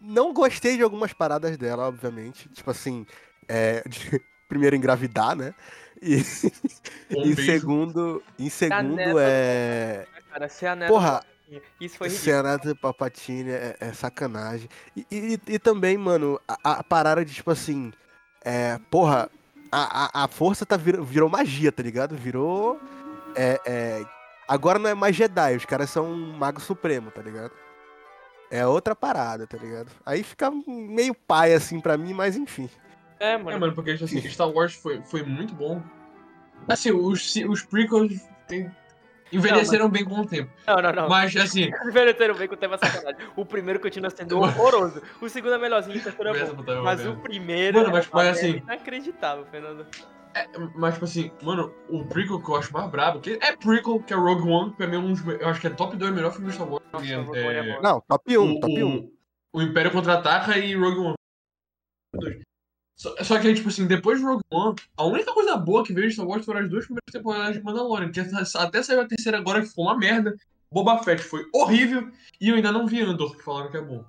não gostei de algumas paradas dela, obviamente. Tipo assim, é, de- [LAUGHS] primeiro engravidar, né? E, [LAUGHS] Um e segundo, em segundo é. Cara, ser a neta Porra, Isso foi ridículo. Senato Papatini é, é sacanagem. E, e, e também, mano, a, a parada de tipo assim. É, porra, a, a, a força tá vir, virou magia, tá ligado? Virou. É, é, agora não é mais Jedi, os caras são um mago supremo, tá ligado? É outra parada, tá ligado? Aí fica meio pai assim pra mim, mas enfim. É, É, mano. mano, porque assim, Star Wars foi, foi muito bom. Assim, os, os prequels tem- envelheceram bem com o tempo. Não, não, não. Mas, assim, [LAUGHS] Envelheceram bem com o tema sacanagem. O primeiro continua sendo horroroso. O segundo é melhorzinho, o terceiro é bom. Botafogo, Mas o primeiro Mano, mas- é mas assim- inacreditável, Fernando. É, mas, tipo assim, mano, o prequel que eu acho mais brabo, que é prequel, que é Rogue One, que pra mim é um dos, eu acho que é top 2 melhor filme de Star Wars. Nossa, É, é. Não, top 1, o, top 1. o, o Império Contra-Ataca e Rogue One. Só, só que, tipo assim, depois de Rogue One, a única coisa boa que veio de Star Wars foram as duas primeiras temporadas de Mandalorian, que até saiu a terceira agora, que foi uma merda. Boba Fett foi horrível, e eu ainda não vi Andor, que falaram que é bom.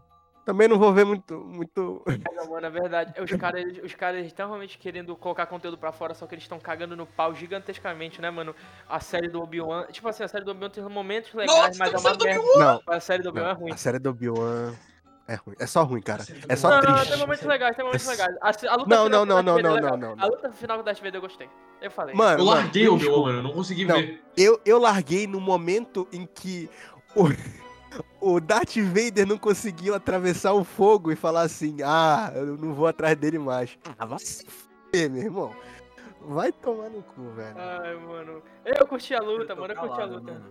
Também não vou ver muito. muito... Não, mano, é verdade. Os caras os caras estão realmente querendo colocar conteúdo pra fora, só que eles estão cagando no pau gigantescamente, né, mano? A série do Obi-Wan. Tipo assim, a série do Obi-Wan tem momentos legais, Nossa, mas é a uma série do merda. Não, A série do Obi-Wan é não, ruim. a série do Obi-Wan é ruim. É só ruim, cara. do É só não, Obi-Wan- não, triste. tem momentos legais, tem momentos É- legais. A, a luta Não, final não, não, não, é não, legal. não, não, A luta final com o Darth Vader eu gostei. Eu falei. Mano, Eu mano, larguei o. Obi-Wan, mano, eu não consegui Não. ver. Eu, eu larguei no momento em que o, o Darth Vader não conseguiu atravessar o fogo e falar assim: ah, eu não vou atrás dele mais. Ah, vai se fuder, meu irmão. Vai tomar no cu, velho. Ai, mano. Eu curti a luta, tô mano. Eu curti a calado, luta. mano.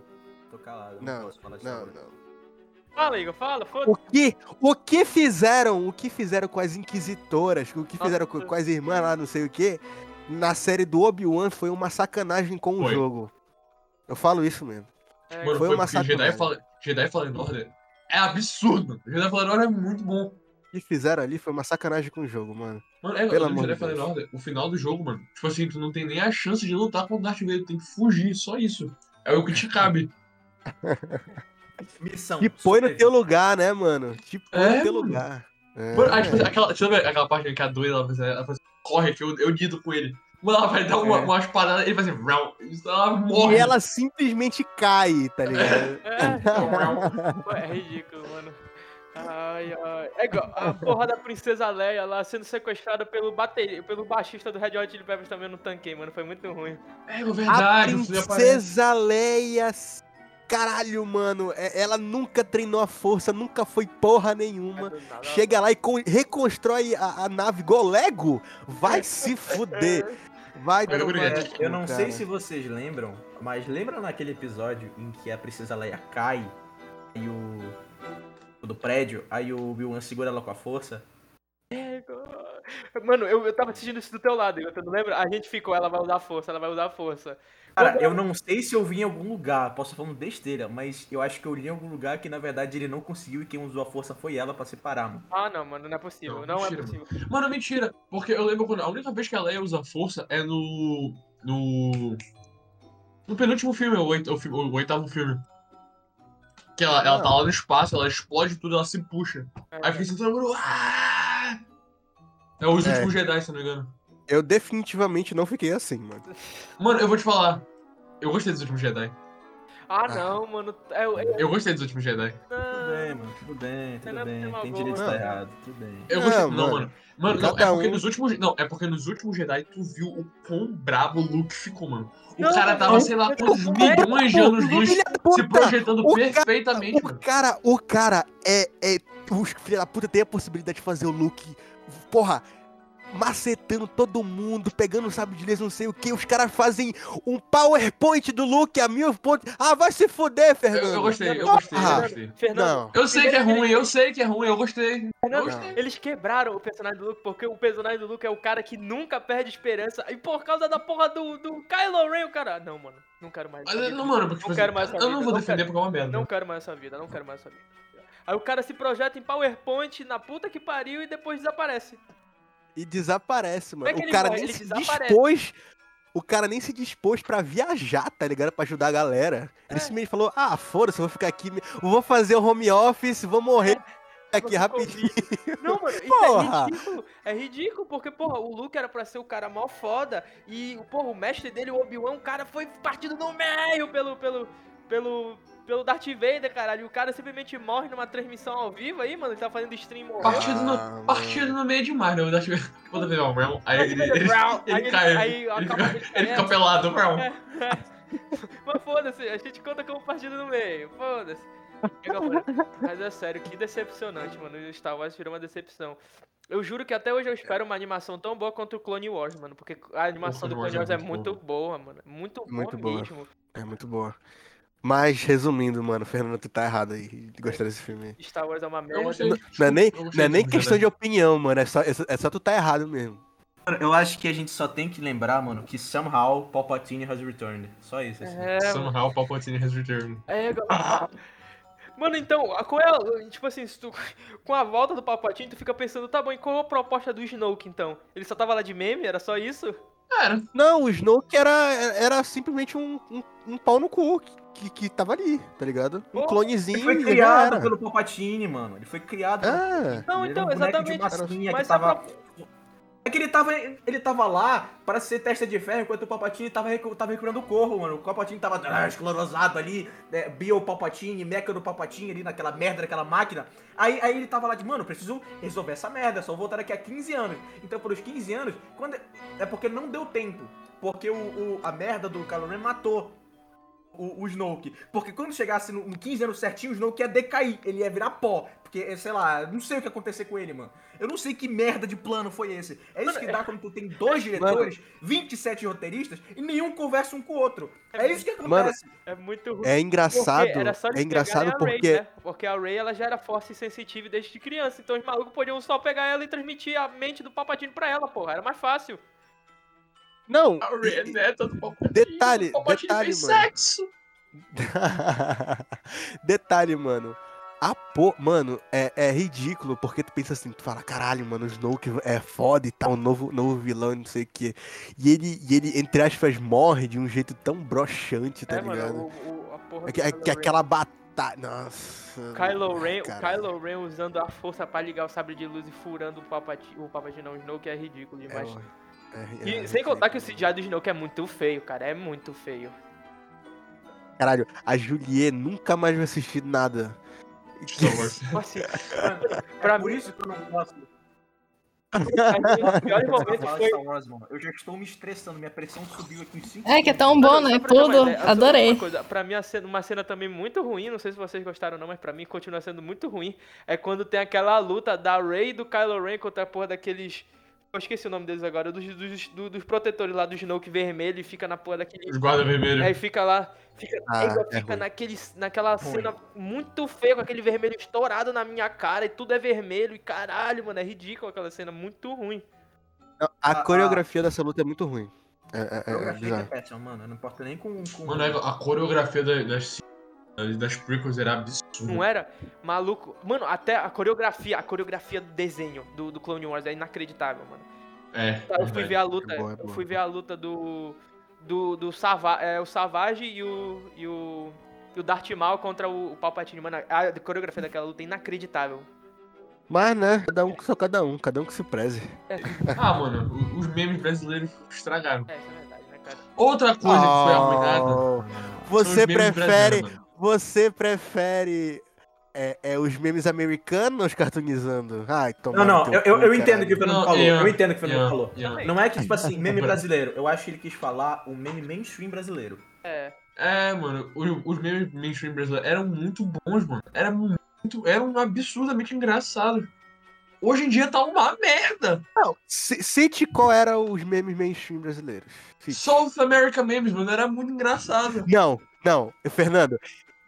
Tô calado, não, Não, posso falar não, não. Fala, Igor, fala, foda-se. O que, o que fizeram, o que fizeram com as inquisitoras, o que fizeram com, com as irmãs lá, não sei o que, na série do Obi-Wan foi uma sacanagem com o Foi. jogo. Eu falo isso mesmo. É, Foi foi, uma porque Jedi, sacanagem. fala, Jedi Fallen Order é absurdo. Jedi Fallen Order é muito bom. O que fizeram ali foi uma sacanagem com o jogo, mano. Mano, é, Pelo amor de de Jedi Fallen Deus. Order, o final do jogo, mano. Tipo assim, tu não tem nem a chance de lutar contra o Darth Vader, tu tem que fugir, só isso. É o que te cabe. [LAUGHS] Missão. Te põe no teu lugar, né, mano? Te põe É, no teu mano. lugar. É. Mano, ah, tipo, aquela, deixa eu ver aquela parte que a doida, ela, faz- ela faz, corre, que eu, eu lido com ele. Mano, ela vai dar uma, É. umas paradas, ele vai assim, ela E morre. ela simplesmente cai, tá ligado? [LAUGHS] É, Pô, é ridículo, mano. Ai, ai. É igual a porra da Princesa Leia lá sendo sequestrada pelo, bateri... pelo baixista do Red Hot Chili Peppers também não tanquei, mano. Foi muito ruim. É A verdade, aparece. princesa Leia. Caralho, mano. é- Ela nunca treinou a força, nunca foi porra nenhuma. Chega lá e co- reconstrói a, a nave igual Lego. Vai se fuder. Vai cu, eu não sei cara. se vocês lembram, mas lembra naquele episódio em que a Princesa Leia cai e o. o do prédio, aí o Obi-Wan segura ela com a força? Mano, eu, eu tava assistindo isso do teu lado, Igor, tu não lembra? A gente ficou, ela vai usar força, ela vai usar força. Cara, Quando- eu não sei se eu vi em algum lugar, posso estar falando besteira, mas eu acho que eu li em algum lugar que na verdade ele não conseguiu e quem usou a força foi ela pra separar, mano. Ah, não, mano, não é possível. Não, Não, é mentira, possível. Mano, mentira. Porque eu lembro quando. A única vez que a Leia usa força é no. No. No penúltimo filme, o, oit- o o oitavo filme. Que ela, ela tá lá no espaço, ela explode tudo, ela se puxa. É, Aí fica assim, todo mundo. "Ah!" É os É. últimos Jedi, se eu não me engano. Eu definitivamente não fiquei assim, mano. Mano, eu vou te falar. Eu gostei dos últimos Jedi. Ah, não, mano. É, é, Eu gostei dos últimos Jedi. Tudo bem, mano, tudo bem, tudo tem bem. Tem direito de Não. estar errado, tudo bem. Eu Não, gostei. Não, mano. mano. Mano, não, é porque um- nos últimos. Não, é porque nos últimos Jedi tu viu o quão brabo o Luke ficou, mano. O Não, cara tava, não, sei lá, eu quantos com milhões de anos luz se projetando o cara- perfeitamente, O mano. cara, o cara é. é os filha da puta tem a possibilidade de fazer o look. Porra, macetando todo mundo, pegando o sábio de luz, não sei o que. Os caras fazem um PowerPoint do look a mil pontos. Ah, vai se fuder, Eu, Fernando. eu gostei, eu gostei, eu Ah. gostei. Fernando, Não. Eu sei que é ruim, eu sei que é ruim, eu gostei. Eu Fernando, gostei. eles quebraram o personagem do Luke porque o personagem do Luke é o cara que nunca perde esperança. E por causa da porra do, do Kylo Ren, o cara. "Ah, Não, mano, não quero mais. Mas não, mano, porque, tipo Não quero assim, mais essa eu não vou não defender quero. porque é uma merda. Não quero mais essa vida, não quero mais essa vida. Aí o cara se projeta em PowerPoint na puta que pariu e depois desaparece. E desaparece, mano. é o ele cara morre? nem Ele se desaparece. dispôs. o cara nem se dispôs pra viajar, tá ligado? Pra ajudar a galera. Ele É. simplesmente falou: ah, foda-se, eu vou ficar aqui, vou fazer o home office, vou morrer aqui Você rapidinho. Não, mano, isso Porra! é ridículo. É ridículo, porque, porra, o Luke era pra ser o cara mó foda. E, porra, o mestre dele, o Obi-Wan, o cara foi partido no meio pelo. pelo. pelo. Pelo Darth Vader, caralho. E o cara simplesmente morre numa transmissão ao vivo aí, mano. Ele tá fazendo stream morrendo. Partido no, Ah, partido no meio demais, né? [LAUGHS] Eu acho que toda vez, ó, Brown, aí Darth ele, Vader, ele, Brown, ele aí ele- cai, aí ele, fica, ele fica pelado, Brown. É. [LAUGHS] Mas foda-se, a gente conta como partido no meio. Foda-se. Mas é sério, que decepcionante, mano. O Star Wars virou uma decepção. Eu juro que até hoje eu espero uma animação tão boa quanto o Clone Wars, mano. Porque a animação do Clone Clone Wars Wars é é muito muito boa, mano. Muito, Muito boa boa. mesmo. É muito boa. Mas, resumindo, mano, Fernando, tu tá errado aí de gostar desse filme. Star Wars é uma merda. Não, não é nem, não é nem questão de opinião, mano. É só, é só- é só tu tá errado mesmo. Eu acho que a gente só tem que lembrar, mano, que somehow Palpatine has returned. Só isso, assim. É. Somehow Palpatine has returned. É, galera. Mano, então, qual é, tipo assim, se tu, com a volta do Palpatine, tu fica pensando, tá bom, e qual a proposta do Snoke, então? Ele só tava lá de meme? Era só isso? Cara, Não, o Snoke era, era simplesmente um, um, um pau no cu que, que tava ali, tá ligado? Um Pô, clonezinho Ele foi criado pelo Palpatine, mano. Ele foi criado pelo Ah, Ele então, era um exatamente. massinha Mas que a tava... É que ele tava, ele tava lá para ser testa de ferro, enquanto o Palpatine tava, recu- tava recuperando o corpo, mano. O Palpatine tava ah, esclerosado ali, né, Bio Palpatine, Mecha do Palpatine ali naquela merda daquela máquina. Aí, aí ele tava lá de, mano, eu preciso resolver essa merda, só vou voltar daqui a 15 anos. Então, por os 15 anos, quando é porque não deu tempo. Porque o, o- a merda do Kylo Ren matou o, o Snoke. Porque quando chegasse no, em 15 anos certinho, o Snoke ia decair, ele ia virar pó. Porque, sei lá, não sei o que ia acontecer com ele, mano. Eu não sei que merda de plano foi esse. É isso que dá quando tu tem dois diretores, 27 roteiristas e nenhum conversa um com o outro. É isso que acontece. É muito ruim. é engraçado. É engraçado porque. Né? Porque a Ray ela já era forte e sensitiva desde criança. Então os malucos podiam só pegar ela e transmitir a mente do Palpatine pra ela, porra. Era mais fácil. Não! a Rey é neta do Palpatine. Detalhe, Palpatine detalhe, fez mano. sexo. [LAUGHS] Detalhe, mano. A po... Mano, é, é ridículo, porque tu pensa assim, tu fala, caralho, mano, o Snoke é foda e tal, novo, novo vilão, e não sei o quê. E ele, e ele, entre aspas, morre de um jeito tão broxante, tá é, ligado? mano, o, o- a porra É é aquela batalha. Nossa. Kylo Ren, o. Kylo Ren usando a força pra ligar o sabre de luz e furando o Palpatine, o Palpatine não, o Snoke é ridículo É, demais. mano, é- e é- sem é- contar que o CGI do Snoke é muito feio, cara, é muito feio. Caralho, a Juliet nunca mais vai assistir nada. Star Wars. Nossa, Pra por mim, isso que eu não gosto. os piores momentos Falar foi... Star Wars, mano. Eu já estou me estressando, minha pressão subiu aqui uns 5 É que é tão bom, né? Tudo. Adorei. Coisa, pra mim, uma cena também muito ruim, não sei se vocês gostaram ou não, mas pra mim continua sendo muito ruim, é quando tem aquela luta da Rey e do Kylo Ren contra a porra daqueles... Eu esqueci o nome deles agora, dos, dos, do- dos protetores lá do Snoke vermelho e fica na porra daquele... Os guarda vermelhos. Aí fica lá, fica, Ah, aí é fica naquele, naquela Ruim. cena muito feia, com aquele vermelho estourado na minha cara e tudo é vermelho e caralho, mano, é ridículo aquela cena, muito ruim. A- A a- coreografia dessa luta é muito ruim. É, é, A é, é coreografia é péssima, mano. Eu não importa nem com. com... Mano, é a coreografia da- das, das, prequels era absurda. Não era? Maluco. Mano, até a coreografia, a coreografia do desenho do, do Clone Wars é inacreditável, mano. É, Eu fui ver a luta, É boa, é eu boa. fui ver a luta do do do Sava, é, o Savage e o e o e o Darth Maul contra o, o Palpatine, mano. A coreografia daquela luta é inacreditável. Mas, né? Cada um só cada um, cada um que se preze. [LAUGHS] Ah, mano, os memes brasileiros estragaram. É, isso é verdade, né, cara? Outra coisa que foi arruinada. Oh, são os Você memes prefere. Você prefere. É, é, os memes americanos cartoonizando? Ai, toma Não, não, eu, eu, cu, eu entendo o que o Fernando Não, falou. Ian, eu entendo o que o Fernando Ian, falou. Ian. Não é que, tipo assim, [LAUGHS] meme brasileiro. Eu acho que ele quis falar o meme mainstream brasileiro. É. É, mano, os, os memes mainstream brasileiros eram muito bons, mano. Era muito. Eram absurdamente engraçados. Hoje em dia tá uma merda. Não, ci- cite qual eram os memes mainstream brasileiros. Cite. South America Memes, mano, era muito engraçado. Não, não, Fernando.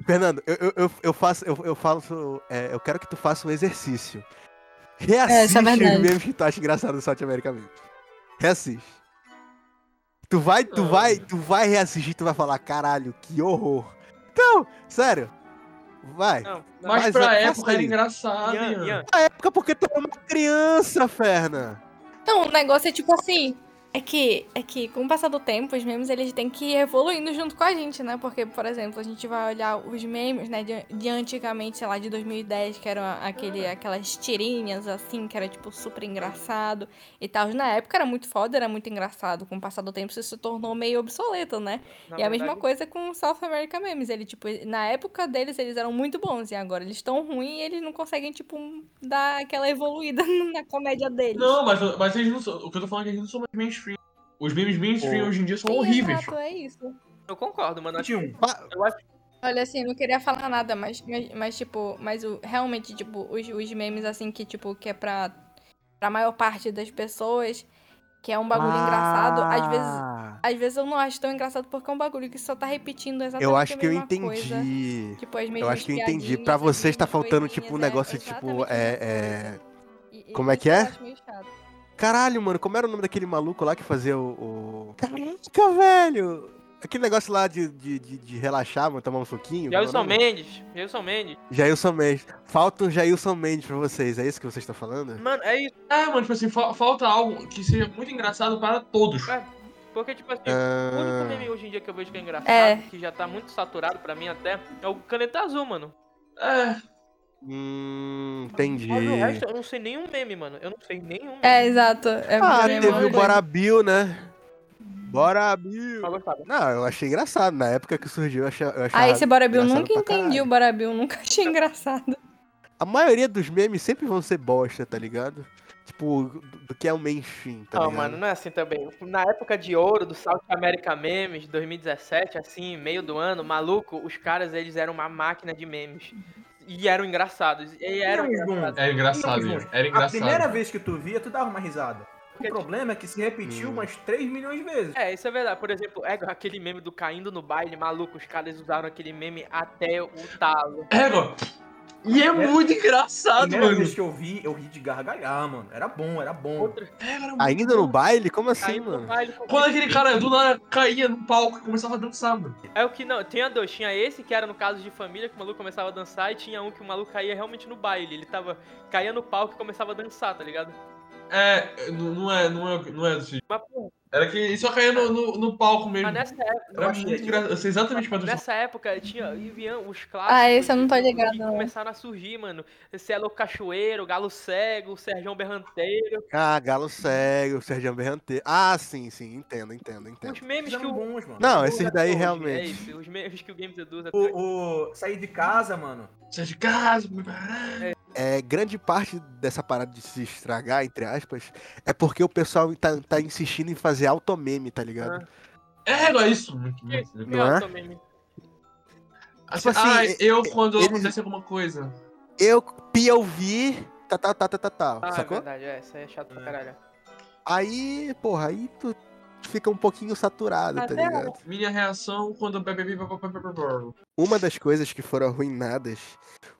Fernando, eu, eu, eu, faço, eu, eu faço, é, eu quero que tu faça um exercício. Reassiste isso é os verdade. memes que tu acha engraçado do South America Memes. Reassiste. Tu vai, tu Ah. vai, tu vai reassistir, tu vai falar, caralho, que horror. Então, sério. Vai. Não. Mas, Mas pra é- época faça era engraçado, Ian, Ian. Na época porque tu era uma criança, Ferna. Não, o negócio é tipo assim. É que, é que com o passar do tempo, os memes eles têm que ir evoluindo junto com a gente, né? Porque, por exemplo, a gente vai olhar os memes, né, de, de antigamente, sei lá, de 2010, que eram aquele, aquelas tirinhas, assim, que era, tipo, super engraçado e tal. Na época era muito foda, era muito engraçado. Com o passar do tempo, isso se tornou meio obsoleto, né? Na e a mesma coisa com o South America Memes. Ele, tipo, na época deles, eles eram muito bons. E agora eles estão ruins e eles não conseguem, tipo, dar aquela evoluída [LAUGHS] na comédia deles. Não, mas, mas eles não. O que eu tô falando é que eles não são mais mainstream. Os memes mainstream Pô. hoje em dia são Sim, horríveis. Exato, é isso. Eu concordo, mano. Acho- Tinha um. Eu acho Olha, assim, eu não queria falar nada, mas, mas, mas, tipo, mas o, realmente, tipo, os, os memes, assim, que, tipo, que é pra, pra maior parte das pessoas, que é um bagulho engraçado, às vezes, Ah, às vezes eu não acho tão engraçado porque é um bagulho que só tá repetindo exatamente Eu acho a que eu mesma coisa. entendi. Tipo, as Eu acho que eu entendi. Pra vocês tá faltando, tipo, um é negócio, tipo, é. é... E- e Como é que eu é? acho meio chato. Caralho, mano, como era o nome daquele maluco lá que fazia o. o... Caraca, velho! Aquele negócio lá de, de, de, de relaxar, mano, tomar um suquinho. é o Jailson? Mendes. Jailson Mendes. Jailson Mendes. Falta um Jailson Mendes pra vocês, é isso que vocês estão falando? Mano, é isso. É, mano, tipo assim, fa- falta algo que seja muito engraçado para todos. É. Porque, tipo assim, o Ah, único meme hoje em dia que eu vejo que é engraçado, É. que já tá muito saturado pra mim até, é o Caneta Azul, mano. É, hum, entendi. Mas o resto eu não sei nenhum meme, mano. Eu não sei nenhum meme. É, exato. É Ah, a teve mesma o coisa. Bora Bill, né? Bora Bill! Mas gostava. Não, eu achei engraçado. Na época que surgiu, eu achava. Eu achava Ah, esse Bora Bill, engraçado nunca entendi o Bora Bill, nunca achei engraçado. A maioria dos memes sempre vão ser bosta, tá ligado? Tipo, do, do que é o mainstream, tá não, ligado? mano, não é assim também. Na época de ouro do South America Memes, 2017, assim, meio do ano, maluco, os caras, eles eram uma máquina de memes. E eram engraçados. E eram Não, engraçados. é engraçado, Não, Ian, era engraçado. A primeira vez que tu via, tu dava uma risada. O Porque- problema é que se repetiu Hum. umas 3 milhões de vezes. É, isso é verdade. Por exemplo, é aquele meme do caindo no baile, maluco, os caras usaram aquele meme até o talo. Égua. E é muito A engraçado, primeira mano. vez que eu vi, eu ri de gargalhar, mano. Era bom, era bom. Outra, Égua, era muito Ainda no baile? Como assim, mano? baile. Quando aquele cara do nada caía no palco e começava a dançar, mano. É o que não, tinha dois, tinha esse que era no caso de família, que o maluco começava a dançar, e tinha um que o maluco caía realmente no baile. Ele tava, caía no palco e começava a dançar, tá ligado? É, não é, não é, não é jeito. Mas, porra, Era que só caía no, no, no palco mesmo. mas nessa época, Era muito engraçado. Eu sei exatamente quanto nessa época tinha os clássicos. Ah, esse eu não tô que ligado, não. começaram a surgir, mano. Cielo Cachoeiro, Galo Cego, Serjão Berranteiro. Ah, Galo Cego, Sergião Berranteiro. Ah, sim, sim, entendo, entendo, entendo. Os memes que o. bons, mano. Não, esses daí realmente. É isso, os memes que o Games Edu O, o sair de casa, mano. Sai de casa, meu caralho. É, grande parte dessa parada de se estragar, entre aspas, é porque o pessoal tá, tá insistindo em fazer automeme, tá ligado? É, igual isso. Muito, Que- muito. que Não é? automeme? Assim, assim, ah, eu quando eles- acontece alguma coisa. Eu, POV, tá, tá, tá, tá, tá, tá, Ah, é sacou? verdade, é, isso aí é chato pra caralho. Aí, porra, aí tu fica um pouquinho saturado, tá Até ligado? Minha reação quando o bebê Uma das coisas que foram arruinadas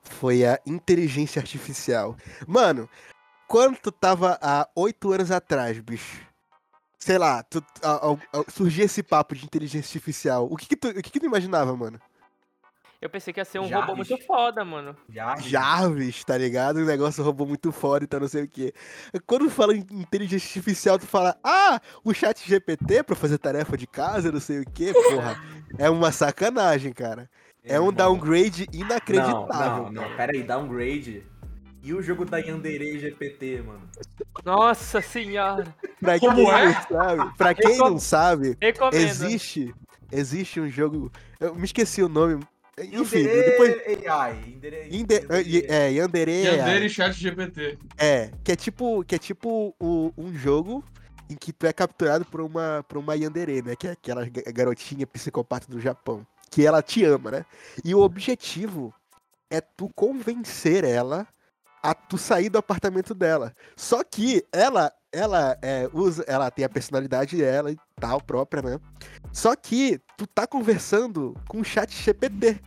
foi a inteligência artificial. Mano, quando tu tava há oito anos atrás, bicho, sei lá, tu, a- a- a- surgia esse papo de inteligência artificial, o que que tu, o que que tu imaginava, mano? Eu pensei que ia ser um Jarvis. robô muito foda, mano. Já. Jarvis, tá ligado? Um negócio robô muito foda, então não sei o quê. Quando fala em inteligência artificial, tu fala, ah, o chat GPT pra fazer tarefa de casa, não sei o quê, porra. É uma sacanagem, cara. É um downgrade Não, inacreditável. não, não. Pera aí, downgrade. E o jogo da Yandere GPT, mano? Nossa senhora. Pra quem Como é? não sabe, pra quem não sabe, Recomendo. existe, existe um jogo. Eu me esqueci o nome. Enfim, Yandere depois. AI. Yandere, Inde- É, Yandere. Yandere e chat GPT. É, que é tipo, que é tipo o- um jogo em que tu é capturado por uma, por uma Yandere, né? Que é aquela ga- garotinha psicopata do Japão. Que ela te ama, né? E o objetivo é tu convencer ela a tu sair do apartamento dela. Só que ela, ela é, usa, ela tem a personalidade dela e tal, própria, né? Só que tu tá conversando com o chat GPT,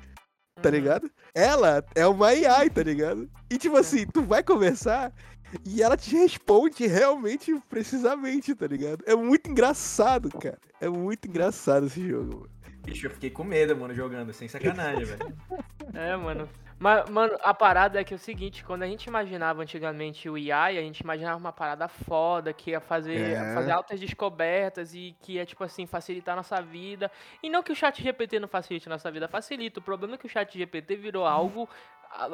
tá ligado? Ela é uma AI, tá ligado? E tipo assim, tu vai conversar e ela te responde realmente precisamente, tá ligado? É muito engraçado, cara. É muito engraçado esse jogo, mano. Bicho, eu fiquei com medo, mano, jogando, sem sacanagem, velho. É, mano. Mas, mano, a parada é que é o seguinte, quando a gente imaginava antigamente o AI, a gente imaginava uma parada foda, que ia fazer, É. fazer altas descobertas e que ia, tipo assim, facilitar a nossa vida. E não que o chat GPT não facilite a nossa vida, facilita. O problema é que o chat GPT virou algo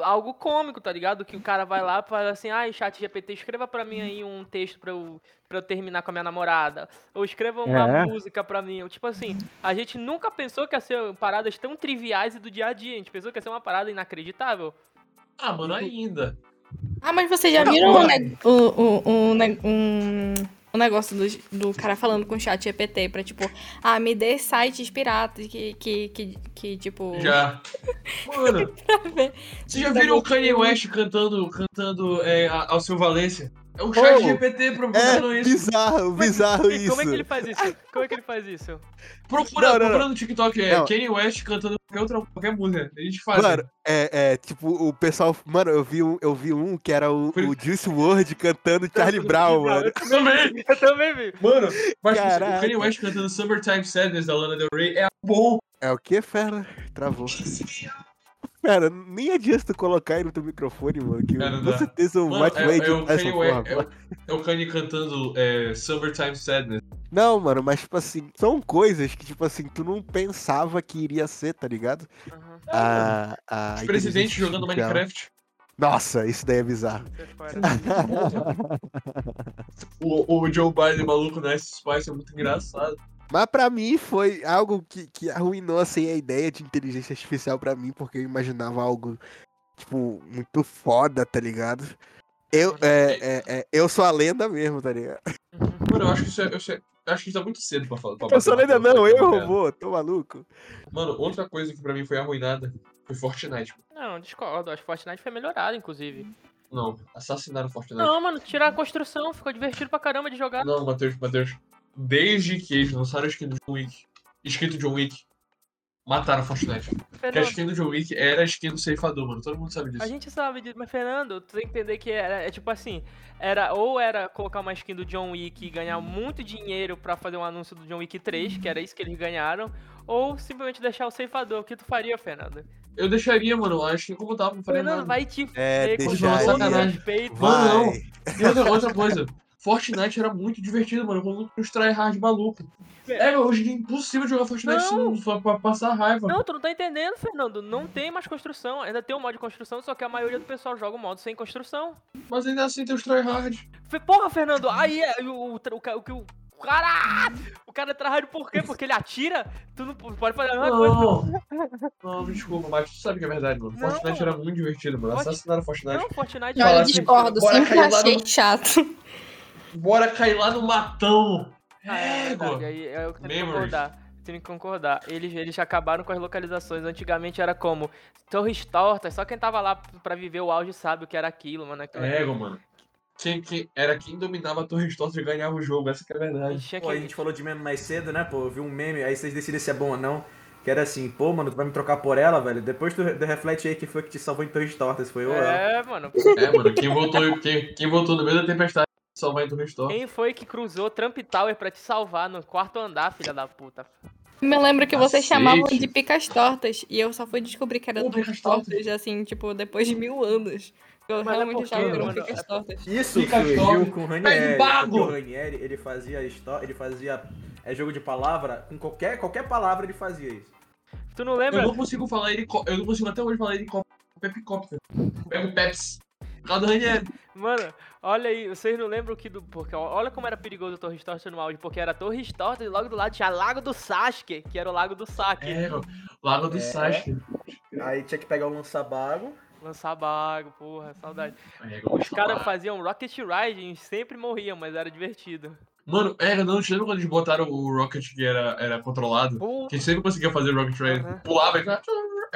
algo cômico, tá ligado? Que o cara vai lá e fala assim, ai, chat GPT, escreva pra mim aí um texto pra eu, pra eu terminar com a minha namorada. Ou escreva uma É. música pra mim. Ou, tipo assim, a gente nunca pensou que ia ser paradas tão triviais e do dia a dia. A gente pensou que ia ser uma parada inacreditável. Ah, mano, ainda. Ah, mas vocês já viram ne- o, o, o, ne- um, o negócio do, do cara falando com o chat GPT pra, tipo, ah, me dê sites piratas que, que, que, que tipo... Já. [LAUGHS] Mano, ver. vocês já viram o Kanye West cantando, cantando é, ao seu Valência? É um chat Oh, GPT É proporcionando isso. bizarro, bizarro isso. como é que ele faz isso? Como é que ele faz isso? Procura, Não, não, procura não. no TikTok, é Não. Kanye West cantando qualquer outra qualquer música. A gente faz. Mano, é, é, tipo, o pessoal. Mano, eu vi um, eu vi um que era o, Foi- o Juice WRLD cantando Charlie [LAUGHS] Brown, mano. Eu também! Eu também vi. Mano, mas Caraca. o Kanye West cantando Summertime Sadness da Lana Del Rey é bom. É o que, fera? Travou. Cara, nem adianta tu colocar aí no teu microfone, mano. Que Cara, com dá. certeza o Mano, Matt é, vai é o editar essa Kanye porra. West, é, o, é o Kanye cantando é, Summertime Sadness. Não, mano, mas tipo assim, são coisas que, tipo assim, tu não pensava que iria ser, tá ligado? Aham, A, a Os presidentes inteligência jogando. Minecraft. Nossa, isso daí é bizarro. é. [LAUGHS] O, o Joe Biden maluco no Ice Spice é muito engraçado. Mas pra mim foi algo que, que arruinou assim a ideia de inteligência artificial pra mim, porque eu imaginava algo, tipo, muito foda, tá ligado? Eu, é, é, é, eu sou a lenda mesmo, tá ligado? [LAUGHS] Mano, eu acho que isso é. Eu acho que isso é muito cedo pra falar. pra Eu sou lenda uma não, eu tá robô, tô maluco. Mano, outra coisa que pra mim foi arruinada foi Fortnite. Não, discordo. Acho que Fortnite foi melhorado, inclusive. Não, assassinaram Fortnite. Não, mano, tirar a construção. Ficou divertido pra caramba de jogar. Não, Matheus, Matheus. Desde que eles lançaram a skin do John Wick, escrito John Wick, mataram Fortnite. Porque a skin do John Wick era a skin do ceifador, mano. Todo mundo sabe disso. A gente sabe disso, mas Fernando, tu tem que entender que era, é tipo assim, era ou era colocar uma skin do John Wick e ganhar muito dinheiro pra fazer um anúncio do John Wick 3, que era isso que eles ganharam, ou simplesmente deixar o ceifador. O que tu faria, Fernando? Eu deixaria, mano, a skin como tava, não faria Fernando, nada. vai te É, fuder com todo sacanagem. respeito. Vai. Mano, Vai. E outra, outra coisa, Fortnite era muito divertido, mano, com os tryhard maluco. É, hoje é impossível jogar Fortnite não for pra passar raiva. Não, tu não tá entendendo, Fernando. Não tem mais construção. Ainda tem um modo de construção, só que a maioria do pessoal joga o modo sem construção. Mas ainda assim tem os tryhard. Porra, Fernando, aí é o, o, o, o que o. Cara! O cara é tryhard por quê? Porque ele atira? Tu não pode fazer a mesma coisa. Não, não, me desculpa, mas tu sabe que é verdade, mano. Não. Fortnite era muito divertido, mano. Forti- Assassinaram Fortnite. Não, Fortnite Olha, assim, discordo, sempre achei no- chato. Bora cair lá no matão. Ah, é verdade, aí é o que tem que concordar. Tem que concordar. Eles, eles acabaram com as localizações. Antigamente era como Torres Tortas, só quem tava lá pra viver o auge sabe o que era aquilo, mano. Aquilo. Ego, mano. Quem, quem, era quem dominava a Torre Tortas e ganhava o jogo, essa que é a A verdade. Pô, a que. gente falou de meme mais cedo, né, pô? Eu vi um meme, aí vocês decidem se é bom ou não. Que era assim, pô, mano, tu vai me trocar por ela, velho? Depois tu, tu reflete aí que foi que te salvou em Torres Tortas, foi eu ou ela. É, mano. É, mano, quem voltou, quem, quem voltou no meio da tempestade em Torre Tortas. Quem foi que cruzou Trump Tower pra te salvar no quarto andar, filha da puta? Me lembro que vocês Cacete. chamavam de picas tortas. E eu só fui descobrir que era Pô, picas tortas. assim, tipo, depois de mil anos. Eu Mas é realmente porque, achava que eram picas é tortas. Isso surgiu com o Tá Ranieri. porque O Ranieri, ele fazia história, ele fazia é, jogo de palavra, com qualquer, qualquer palavra ele fazia isso. Tu não Eu lembra? não consigo falar ele, eu não consigo até hoje falar ele com Pepicóptero. Pega o Peps. Por causa do Ranieri. Mano, olha aí, vocês não lembram que do. Porque olha como era perigoso o Torres Tortas no áudio, porque era Torres Tortas e logo do lado tinha Lago do Sasuke, que era o Lago do Saque. É, Lago do É. Sasuke. Aí tinha que pegar o lançabago. Lançar bago, porra, saudade. É, Os caras faziam Rocket Ride e sempre morriam, mas era divertido. Mano, era, não, te lembra quando eles botaram o Rocket que era, era controlado? Pô, Que sempre conseguia fazer Rocket Ride. Aham. Pulava e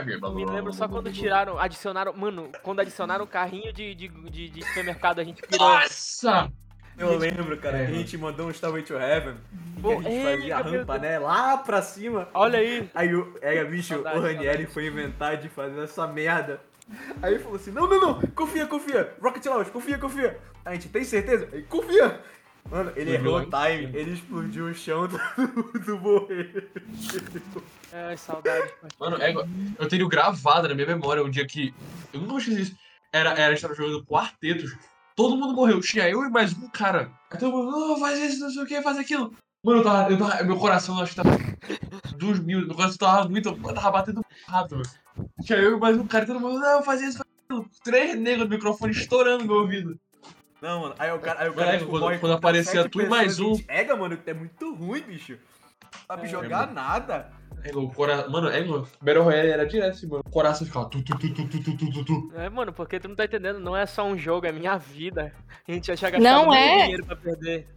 me lembro só quando tiraram, adicionaram, mano, quando adicionaram o carrinho de, de, de, de supermercado, a gente pirou. Nossa! Eu lembro, cara, É. a gente mandou um Starway to Heaven. Pô, que a gente ei, fazia a rampa, né? Lá pra cima. Olha aí. Aí o, é, bicho, Saudade, o Ranieri foi inventar de fazer essa merda. Aí ele falou assim: não, não, não, confia, confia. Rocket Launch, confia, confia. A gente tem certeza? Aí, confia. Mano, ele errou o time, ele explodiu o chão do, do morrer. Ai, saudade. Mano, é, eu tenho gravado na minha memória um dia que. Eu nunca vou esquecer isso. Era, era, a gente tava jogando quartetos. Todo mundo morreu. Tinha eu e mais um cara. Aí todo mundo, não, faz isso, não sei o que, faz aquilo. Mano, eu tava, eu tava, meu coração, eu acho que tava. Dos mil. Meu coração tava muito. Eu tava batendo rato. Tinha eu e mais um cara. E todo mundo, não, faz isso, faz aquilo. Três negros no microfone estourando no meu ouvido. Não, mano. Aí o cara, aí o cara é, tipo, quando- morre quando aparecia tu e mais um. Pega, mano, é muito ruim, bicho sabe é, jogar nada. É, o cora... Mano, é, mano. Battle Royale era direto, mano. O coração ficava tu, tu, tu, tu, tu, tu, tu, tu. É, mano, porque tu não tá entendendo. Não é só um jogo, é minha vida. A gente já gastado não muito é... dinheiro pra perder.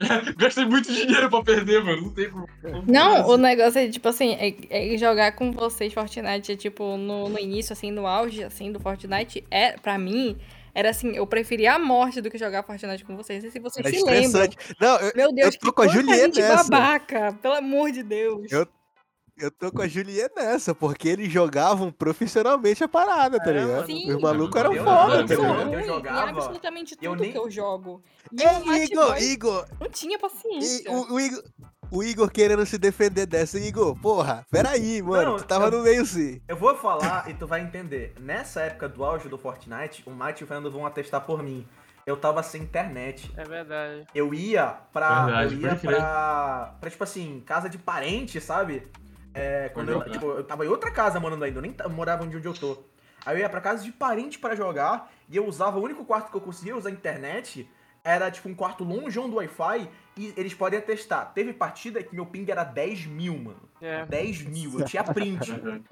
[LAUGHS] Gastei muito dinheiro pra perder, mano. Não tem como. Não, o negócio é, tipo assim, é, é jogar com vocês Fortnite, é, tipo, no, no início, assim, no auge, assim, do Fortnite, é, pra mim, era assim, eu preferia a morte do que jogar Fortnite com vocês. Não sei se vocês Era se lembram. Não, eu, Meu Deus, eu tô com a Juliette babaca, pelo amor de Deus. Eu- eu tô com a Juliette nessa, porque eles jogavam profissionalmente a parada, tá ligado? Sim. Os malucos eram Eu- foda, tá ligado? eu jogava, absolutamente tudo eu nem- que eu jogo. E Ei, Igor, Boy Igor, não tinha e paciência. o, o Igor, o Igor querendo se defender dessa. Igor, porra, peraí, mano, Não, tu tava eu- no meio sim. Eu vou falar e tu vai entender. Nessa época do auge do Fortnite, o Mate e o Fernando vão atestar por mim. Eu tava sem internet. É verdade. Eu ia pra. Verdade, eu ia pra. pra, tipo assim, casa de parente, sabe? É, quando eu, tipo, eu tava em outra casa morando ainda, eu nem morava onde eu tô. Aí eu ia pra casa de parente pra jogar e eu usava o único quarto que eu conseguia usar a internet. Era tipo um quarto longe do Wi-Fi e eles podem atestar. Teve partida que meu ping era 10 mil, mano. É. 10 mil, eu tinha print. [LAUGHS]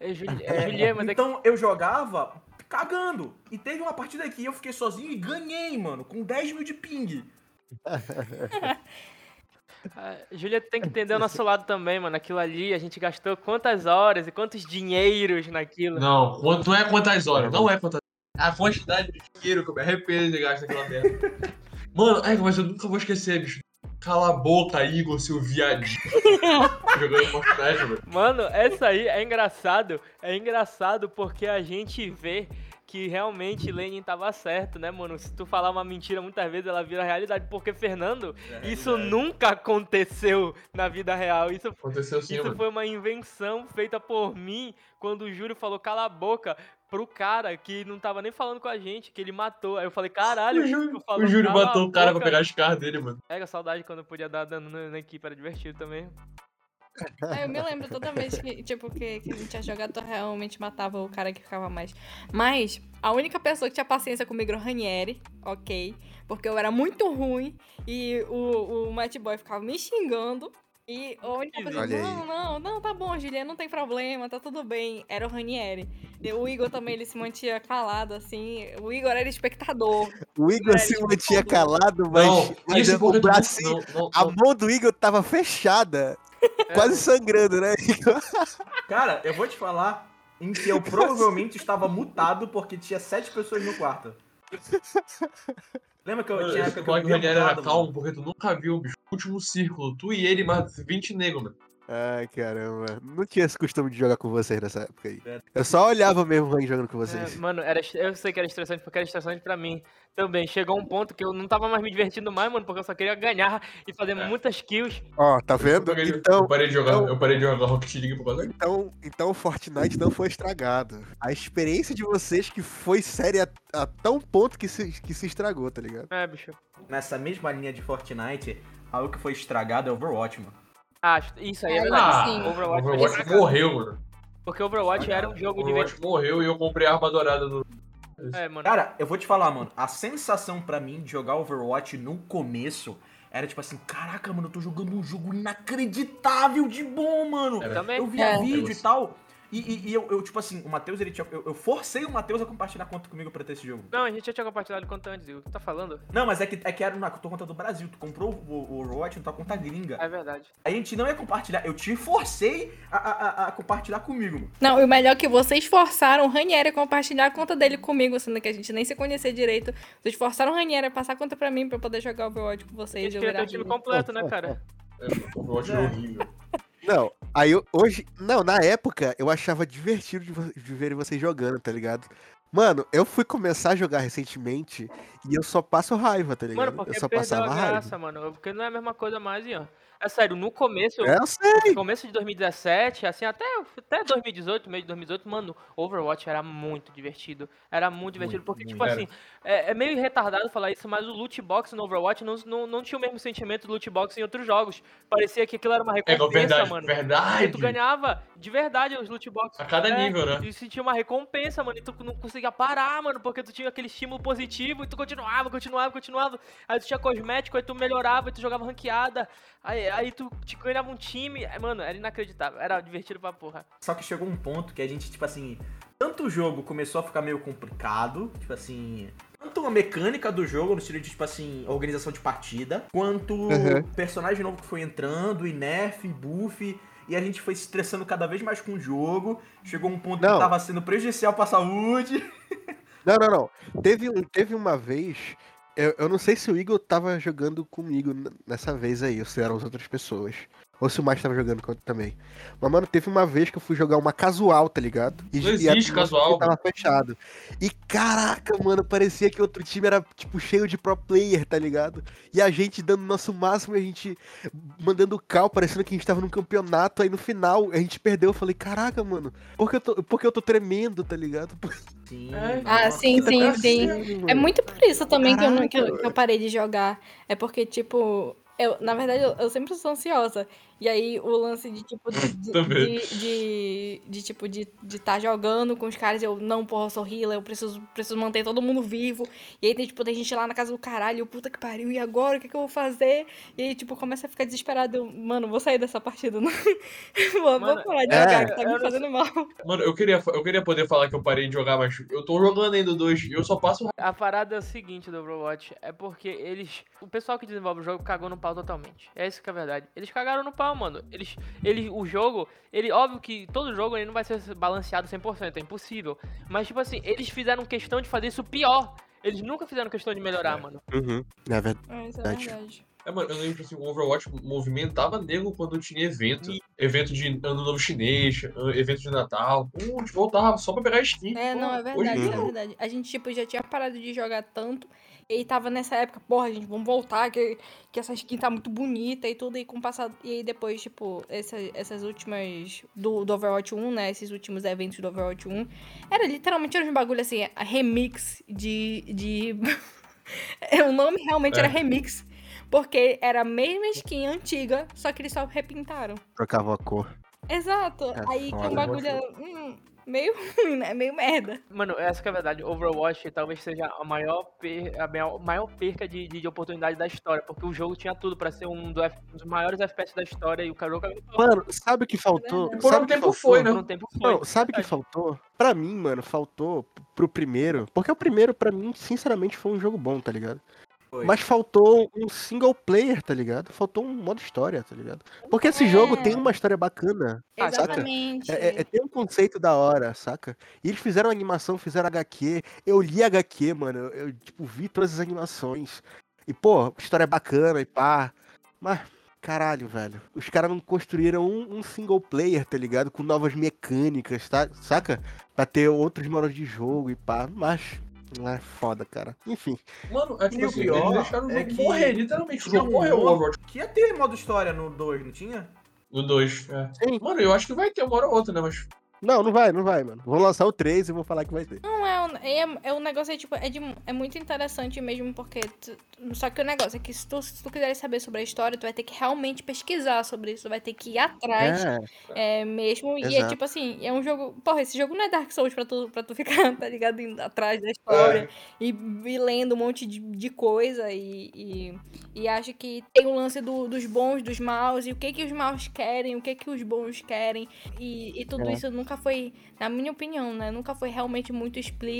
É, Juli... É, é é então eu jogava cagando. E teve uma partida que eu fiquei sozinho e ganhei, mano, com 10 mil de ping. [LAUGHS] Ah, Juliette tem que entender o nosso lado também, mano. Aquilo ali, a gente gastou quantas horas e quantos dinheiros naquilo. Não, quanto- não é quantas horas. Não é quantas A quantidade de dinheiro que eu me arrependo de gastar naquela merda. [LAUGHS] Mano, é, mas eu nunca vou esquecer, bicho. Cala a boca, Igor, seu viadinho. [LAUGHS] Jogando Fortnite, mano. Mano, essa aí é engraçado. É engraçado porque a gente vê que realmente Lenin tava certo, né, mano? Se tu falar uma mentira, muitas vezes ela vira realidade. Porque, Fernando, isso nunca aconteceu na vida real. Isso Aconteceu assim, Isso mano. foi uma invenção feita por mim quando o Júlio falou cala a boca pro cara que não tava nem falando com a gente, que ele matou. Aí eu falei, caralho, O Júlio, falou, o Júlio "Cala a matou o cara pra boca". pegar as cartas dele, mano. Pega saudade quando eu podia dar dano na, na equipe, era divertido também. É, eu me lembro toda vez que, tipo, que, que a gente ia jogar, tu realmente matava o cara que ficava mais. Mas a única pessoa que tinha paciência comigo era o Ranieri, ok? Porque eu era muito ruim e o, o Matt Boy ficava me xingando. E a única pessoa não, não, não, tá bom, Juliana, não tem problema, tá tudo bem. Era o Ranieri. O Igor também, ele se mantinha calado, assim. O Igor era espectador. O Igor É, se mantinha calado, mas, Não, mas isso o bracinho, não, não, a não, mão do Igor tava fechada, É. quase sangrando, né, Igor? Cara, eu vou te falar em que eu provavelmente estava mutado porque tinha sete pessoas no quarto. [LAUGHS] Lembra que eu tinha época que eu Ranieri era calmo, porque tu nunca viu, bicho. Último círculo, tu e ele, mais 20 negros, mano. Ai, caramba. Não tinha esse costume de jogar com vocês nessa época aí. É. Eu só olhava mesmo o jogando com É, vocês. mano, era, eu sei que era estressante porque era estressante pra mim também. Chegou um ponto que eu não tava mais me divertindo mais, mano, porque eu só queria ganhar e fazer É. muitas kills. Ó, tá Eu vendo? parei, Então, eu parei de jogar, então- eu parei de jogar Rocket League por causa então, então o Fortnite não foi estragado. A experiência de vocês que foi séria a, a tão ponto que se, que se estragou, tá ligado? É, bicho. Nessa mesma linha de Fortnite, algo que foi estragado é Overwatch, mano. Ah, isso aí é Ah, verdade. sim. Overwatch, foi Overwatch morreu, mano. Porque Overwatch era um jogo de Overwatch morreu e eu comprei a arma dourada no. É, mano. Cara, eu vou te falar, mano, a sensação pra mim de jogar Overwatch no começo era tipo assim, caraca, mano, eu tô jogando um jogo inacreditável de bom, mano. Era. Também. Eu via É. vídeo e tal. E, e- e eu, eu, tipo assim, o Matheus, ele tinha. Eu, eu forcei o Matheus a compartilhar conta comigo pra ter esse jogo. Não, a gente já tinha compartilhado conta antes, o que tu tá falando? Não, mas é que, é que era na tua conta do Brasil. Tu comprou o, o Overwatch na tua conta gringa. É verdade. A gente não ia compartilhar. Eu te forcei a, a- a- a compartilhar comigo, mano. Não, e o melhor é que vocês forçaram o Ranieri a compartilhar a conta dele comigo, sendo que a gente nem se conhecia direito. Vocês forçaram o Ranieri a passar a conta pra mim pra eu poder jogar Overwatch com A vocês. gente eu queria ter o time completo, né, cara? [LAUGHS] É, Overwatch é horrível. Não, aí eu- hoje. Não, na época eu achava divertido de, de ver vocês jogando, tá ligado? Mano, eu fui começar a jogar recentemente E eu só passo raiva, tá ligado? Mano, porque eu só perdeu passava a raiva. graça, mano. Porque não é a mesma coisa mais, e ó. É sério, no começo, É, eu sei. no começo de 2017, assim, até, até 2018, meio de 2018, mano, Overwatch era muito divertido. Era muito divertido, Muito, porque, muito. tipo assim, é, é meio retardado falar isso, mas o loot box no Overwatch não, não, não tinha o mesmo sentimento do loot box em outros jogos. Parecia que aquilo era uma É, recompensa, verdade, mano. verdade. E tu ganhava de verdade os loot boxes. A cada É, nível, né? E sentia uma recompensa, mano. E tu não conseguia parar, mano, porque tu tinha aquele estímulo positivo e tu continuava, continuava, continuava. Aí tu tinha cosmético, aí tu melhorava, aí tu jogava ranqueada. Aí, aí tu te ganhava um time. Aí, mano, era inacreditável. Era divertido pra porra. Só que chegou um ponto que a gente, tipo assim, tanto o jogo começou a ficar meio complicado, tipo assim, tanto a mecânica do jogo, no estilo de, tipo assim, organização de partida, quanto Uhum. o personagem novo que foi entrando, e nerf, e buff, e a gente foi se estressando cada vez mais com o jogo. Chegou um ponto Não. que tava sendo prejudicial pra saúde. [LAUGHS] Não, não, não. Teve, um- teve uma vez. Eu, eu não sei se o Igor tava jogando comigo nessa vez aí, ou se eram as outras pessoas. Ou se o Márcio tava jogando comigo também. Mas, mano, teve uma vez que eu fui jogar uma casual, tá ligado? E, Não e a- existe o nosso casual, time Tava fechado. E caraca, mano, parecia que outro time era, tipo, cheio de pro player, tá ligado? E a gente dando nosso máximo e a gente mandando cal, parecendo que a gente tava num campeonato. Aí no final a gente perdeu. Eu falei, caraca, mano, por que eu tô, por que eu tô tremendo, tá ligado? [LAUGHS] Sim. É. Ah, nossa. sim, sim, Cacete, sim. É muito por isso também que eu, não- que eu, que eu parei de jogar. É porque, tipo, eu, na verdade, eu, eu sempre sou ansiosa. E aí o lance de, tipo, de, [LAUGHS] de, Também. de, de, de, tipo, de estar jogando com os caras, eu, não, porra, eu sou healer, eu preciso, preciso manter todo mundo vivo. E aí tem, tipo, tem gente lá na casa do caralho, puta que pariu, e agora? O que, que eu vou fazer? E aí, tipo, começa a ficar desesperado. Eu, mano, vou sair dessa partida, não. [LAUGHS] vou, Mano, vou parar de é, jogar, que tá me fazendo mal. Mano, eu queria, eu queria poder falar que eu parei de jogar, mas eu tô jogando ainda 2 e eu só passo A parada é o seguinte do Overwatch, é porque eles. O pessoal que desenvolve o jogo cagou no pau totalmente. É isso que é a verdade. Eles cagaram no pau, mano. Eles. Eles. O jogo. Ele. Óbvio que todo jogo ele não vai ser balanceado 100%, é impossível. Mas, tipo assim, eles fizeram questão de fazer isso pior. Eles nunca fizeram questão de melhorar, mano. Uhum. É verdade. É, isso é Verdade. verdade. É, mano, eu lembro assim, o Overwatch movimentava nego quando tinha evento. Evento de Ano Novo Chinês, an- evento de Natal. Pô, a gente voltava só pra pegar skin. É, Pô, não, é Hoje verdade, em é verdade. A gente, tipo, já tinha parado de jogar tanto. E aí tava nessa época, porra, gente, vamos voltar, que, que essa skin tá muito bonita e tudo. E com o passado. E aí depois, tipo, essa, essas últimas. Do, do Overwatch 1, né? Esses últimos eventos do Overwatch 1. Era literalmente era uns bagulho assim, a remix de. de... [LAUGHS] o nome realmente É. era remix. Porque era a mesma skin antiga, só que eles só repintaram. Trocava a cor. Exato. É aí que foda. um bagulho. hum, meio [LAUGHS] ruim, né? Meio merda. Mano, essa que é a verdade. Overwatch talvez seja a maior, per- a maior, perca de, de, de oportunidade da história. Porque o jogo tinha tudo pra ser um do F- um dos maiores FPS da história e o pau. Mano, sabe o que faltou? verdade. Por Sabe um tempo faltou? foi, né? Por um tempo foi. Não, sabe o que faltou? Pra mim, mano, faltou pro primeiro. Porque o primeiro, pra mim, sinceramente, foi um jogo bom, tá ligado? Foi. Mas faltou um single player, tá ligado? Faltou um modo história, tá ligado? Porque esse É. jogo tem uma história bacana, Ah, saca? Exatamente. É, é- é- tem um conceito da hora, saca? E eles fizeram animação, fizeram HQ. Eu li HQ, mano. Eu, eu, tipo, vi todas as animações. E, pô, história bacana e pá. Mas, caralho, velho. Os caras não construíram um, um single player, tá ligado? Com novas mecânicas, tá? Saca? Pra ter outros modos de jogo e pá. Mas. É foda, cara. Enfim. Mano, é tipo E o assim, pior eles deixaram o é que morrer, literalmente. O jogo morreu o Overwatch Que ia ter modo história no 2, não tinha? no 2. É. Sim. Mano, eu acho que vai ter uma hora ou outra, né? Mas Não, não vai, não vai, mano. Vou lançar o 3 e vou falar que vai ter. Não, é, um- é, é um negócio, é, tipo, é, de- é muito interessante mesmo, porque. tu- só que o negócio é que se tu, se tu quiser saber sobre a história, tu vai ter que realmente pesquisar sobre isso, tu vai ter que ir atrás É, é, mesmo. E é Exato. tipo assim, é um jogo. Porra, esse jogo não é Dark Souls pra tu, pra tu [LAUGHS] ficar, tá ligado? Atrás da história e, e lendo um monte de, de coisa e, e, e acho que tem o lance do- dos bons, dos maus, e o que que os maus querem, o que que os bons querem. E, e tudo É. isso nunca foi, na minha opinião, né? Nunca foi realmente muito explícito.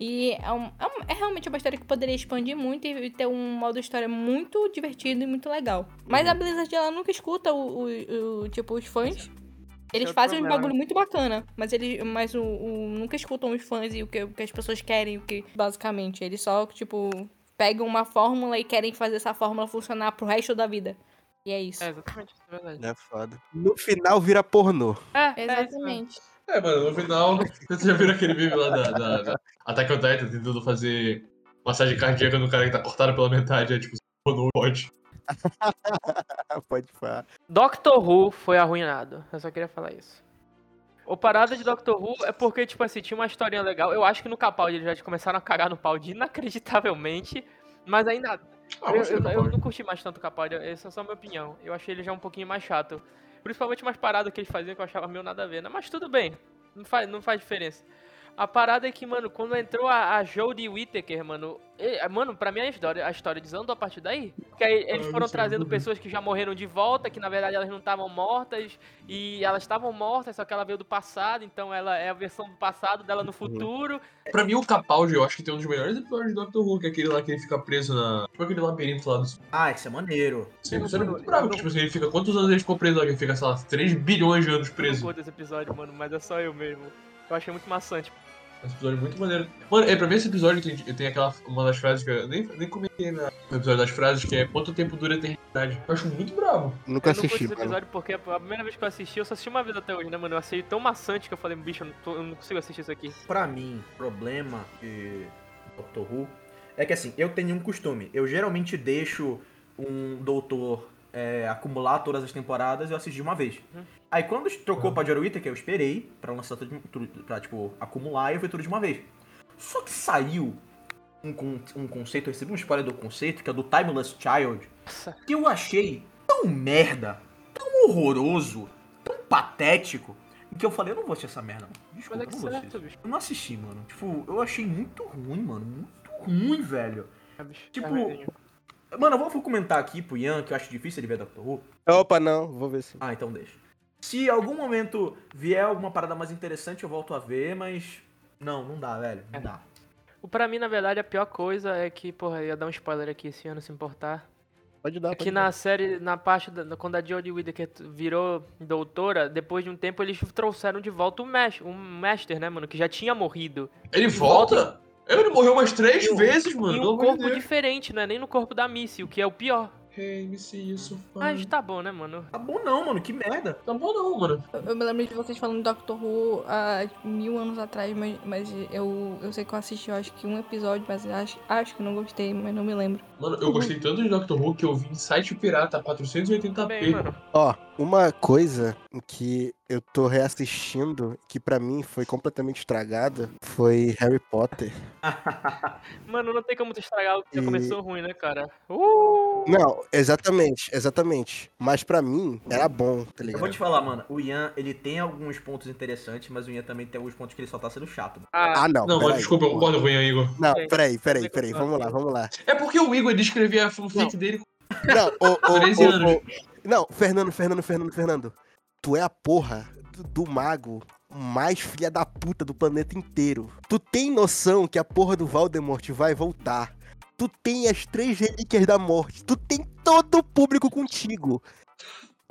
E é, um- é um- é realmente uma história que poderia expandir muito e ter um modo história muito divertido e muito legal. Mas a Blizzard, ela nunca escuta o, o- o- tipo, os fãs. Eles é fazem um bagulho muito bacana, mas eles mas o, o- nunca escutam os fãs e o que, o que as pessoas querem, o que basicamente eles só tipo pegam uma fórmula e querem fazer essa fórmula funcionar pro resto da vida. E é isso. É, exatamente, isso é verdade. é foda. No final vira pornô. É, é. Exatamente. É, mano, no final, vocês já viram aquele meme lá da, da, da Attack on Titan tentando fazer Massagem cardíaca no cara que tá cortado pela metade, é tipo, no bode. [LAUGHS] Pode falar. Doctor Who foi arruinado. Eu só queria falar isso. O parada de Doctor Who é porque, tipo assim, tinha uma historinha legal. Eu acho que no Capaldi eles já começaram a cagar no pau de inacreditavelmente. Mas ainda. Ah, eu, eu- eu não curti mais tanto o Capaldi, essa é só a minha opinião. Eu achei ele já um pouquinho mais chato. Principalmente umas paradas que eles faziam que eu achava meio nada a ver, né? Mas tudo bem, não faz, não faz diferença. A parada é que, mano, quando entrou a, a Jodie Whittaker, mano, e- mano, pra mim a história, a história desandou a partir daí. Porque aí eles Ah, foram é trazendo pessoas que já morreram de volta, que na verdade elas não estavam mortas, e elas estavam mortas, só que ela veio do passado, então ela é a versão do passado dela no futuro. Pra mim, o Capaldi, eu acho que tem um dos melhores episódios do Doctor Who, que é aquele lá que ele fica preso na. Tipo aquele labirinto lá do. Ah, isso é maneiro. Sim, isso era muito bravo. Tipo assim, ele fica. Quantos anos ele ficou preso lá? Que ele fica, sei lá, 3 bilhões de anos Eu preso. curto esse episódio, mano, mas é só eu mesmo. Eu achei muito maçante. Esse episódio é muito maneiro. Mano, é, pra mim esse episódio tem, tem aquela. Uma das frases que eu nem, nem comentei na, no episódio das frases, que é quanto tempo dura a eternidade. Eu acho muito bravo. Nunca eu não assisti, esse mano. episódio porque a primeira vez que eu assisti, eu só assisti uma vez até hoje, né, mano? Eu achei tão maçante que eu falei, bicho, eu não, tô- eu não consigo assistir isso aqui. Pra mim, problema de Doctor Who é que assim, eu tenho um costume. Eu geralmente deixo um doutor é, acumular todas as temporadas e eu assisti uma vez. Uhum. Aí quando trocou pra Jory Whittaker, eu esperei pra lançar tudo, tudo pra, tipo, acumular e eu vi tudo de uma vez. Só que saiu um, um conceito, eu recebi um spoiler do conceito, que é do Timeless Child, que eu achei tão merda, tão horroroso, tão patético, que eu falei, eu não vou assistir essa merda, não. Desculpa, é não vou assistir. Eu não assisti, mano. Tipo, eu achei muito ruim, mano. Muito ruim, velho. É, bicho. Tipo, É. Mano, eu vou- comentar aqui pro Ian, que eu acho difícil ele ver Doctor Who. Opa, não, vou ver se. Ah, então deixa. Se algum momento vier alguma parada mais interessante, eu volto a ver, mas. Não, não dá, velho. Não dá. O pra mim, na verdade, a pior coisa é que, porra, ia dar um spoiler aqui esse ano se importar. Pode dar, É pode que dar. na série, na parte, da, quando a Jodie Whittaker virou doutora, depois de um tempo eles trouxeram de volta o Master, um Master, né, mano, que já tinha morrido. Ele volta? Ele morreu umas três E um- vezes, mano. em um corpo diferente, não é nem no corpo da Missy, o que é o pior. Hey, me see. Mas tá bom, né, mano? Tá bom não, mano. Que merda. Tá bom não, mano. Eu- Eu me lembro de vocês falando de Doctor Who há mil anos atrás, mas, mas eu, eu sei que eu assisti, eu acho que um episódio, mas acho, acho que não gostei, mas não me lembro. Mano, eu gostei tanto de Doctor Who que eu vi em site pirata 480p. Também, mano. Ó, uma coisa que eu tô reassistindo, que pra mim foi completamente estragada, foi Harry Potter. [LAUGHS] Mano, não tem como tu estragar o que já E- começou ruim, né, cara? Uh! Não, exatamente, exatamente. Mas pra mim era bom, tá Eu ligado? vou te falar, mano. O Ian, ele tem alguns pontos interessantes, mas o Ian também tem alguns pontos que ele só tá sendo chato. Ah, Ah, não. Não, mas desculpa, eu concordo com o Ian, Igor. Não, peraí, peraí, peraí. Vamos lá, vamos lá. É porque o Igor ele escrevia a fanfic dele com Não, ô, ô, 13 ô, anos. ô, Não, Fernando, Fernando, Fernando, Fernando. Tu é a porra do, do mago mais filha da puta do planeta inteiro. Tu tem noção que a porra do Voldemort vai voltar. Tu tem as três relíquias da morte. Tu tem todo o público contigo.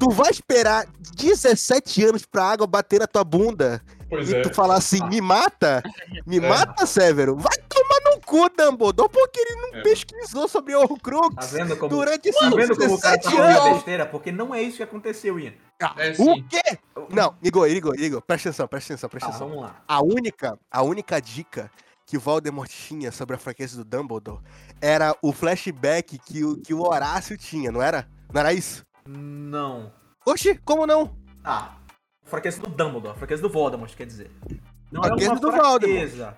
Tu vai esperar 17 anos pra água bater na tua bunda Pois e é. tu falar assim, me mata? Me [LAUGHS] É. mata, Severo? Vai tomar no cu, Dumbledore, porque ele não É. pesquisou sobre o Horcrux Tá vendo como. durante esses Tá vendo como o cara tá 17 falando anos. besteira? Porque não é isso que aconteceu, Ian. É O quê? Não, Igor, Igor, Igor, presta atenção, presta atenção, presta Tá, atenção. vamos lá. A única, a única dica que o Voldemort tinha sobre a fraqueza do Dumbledore era o flashback que o, que o Horácio tinha, não era? Não era isso? Não. Oxi, como não? Ah, fraqueza do Dumbledore, fraqueza do Voldemort, quer dizer. Não é Fraqueza uma do fraqueza.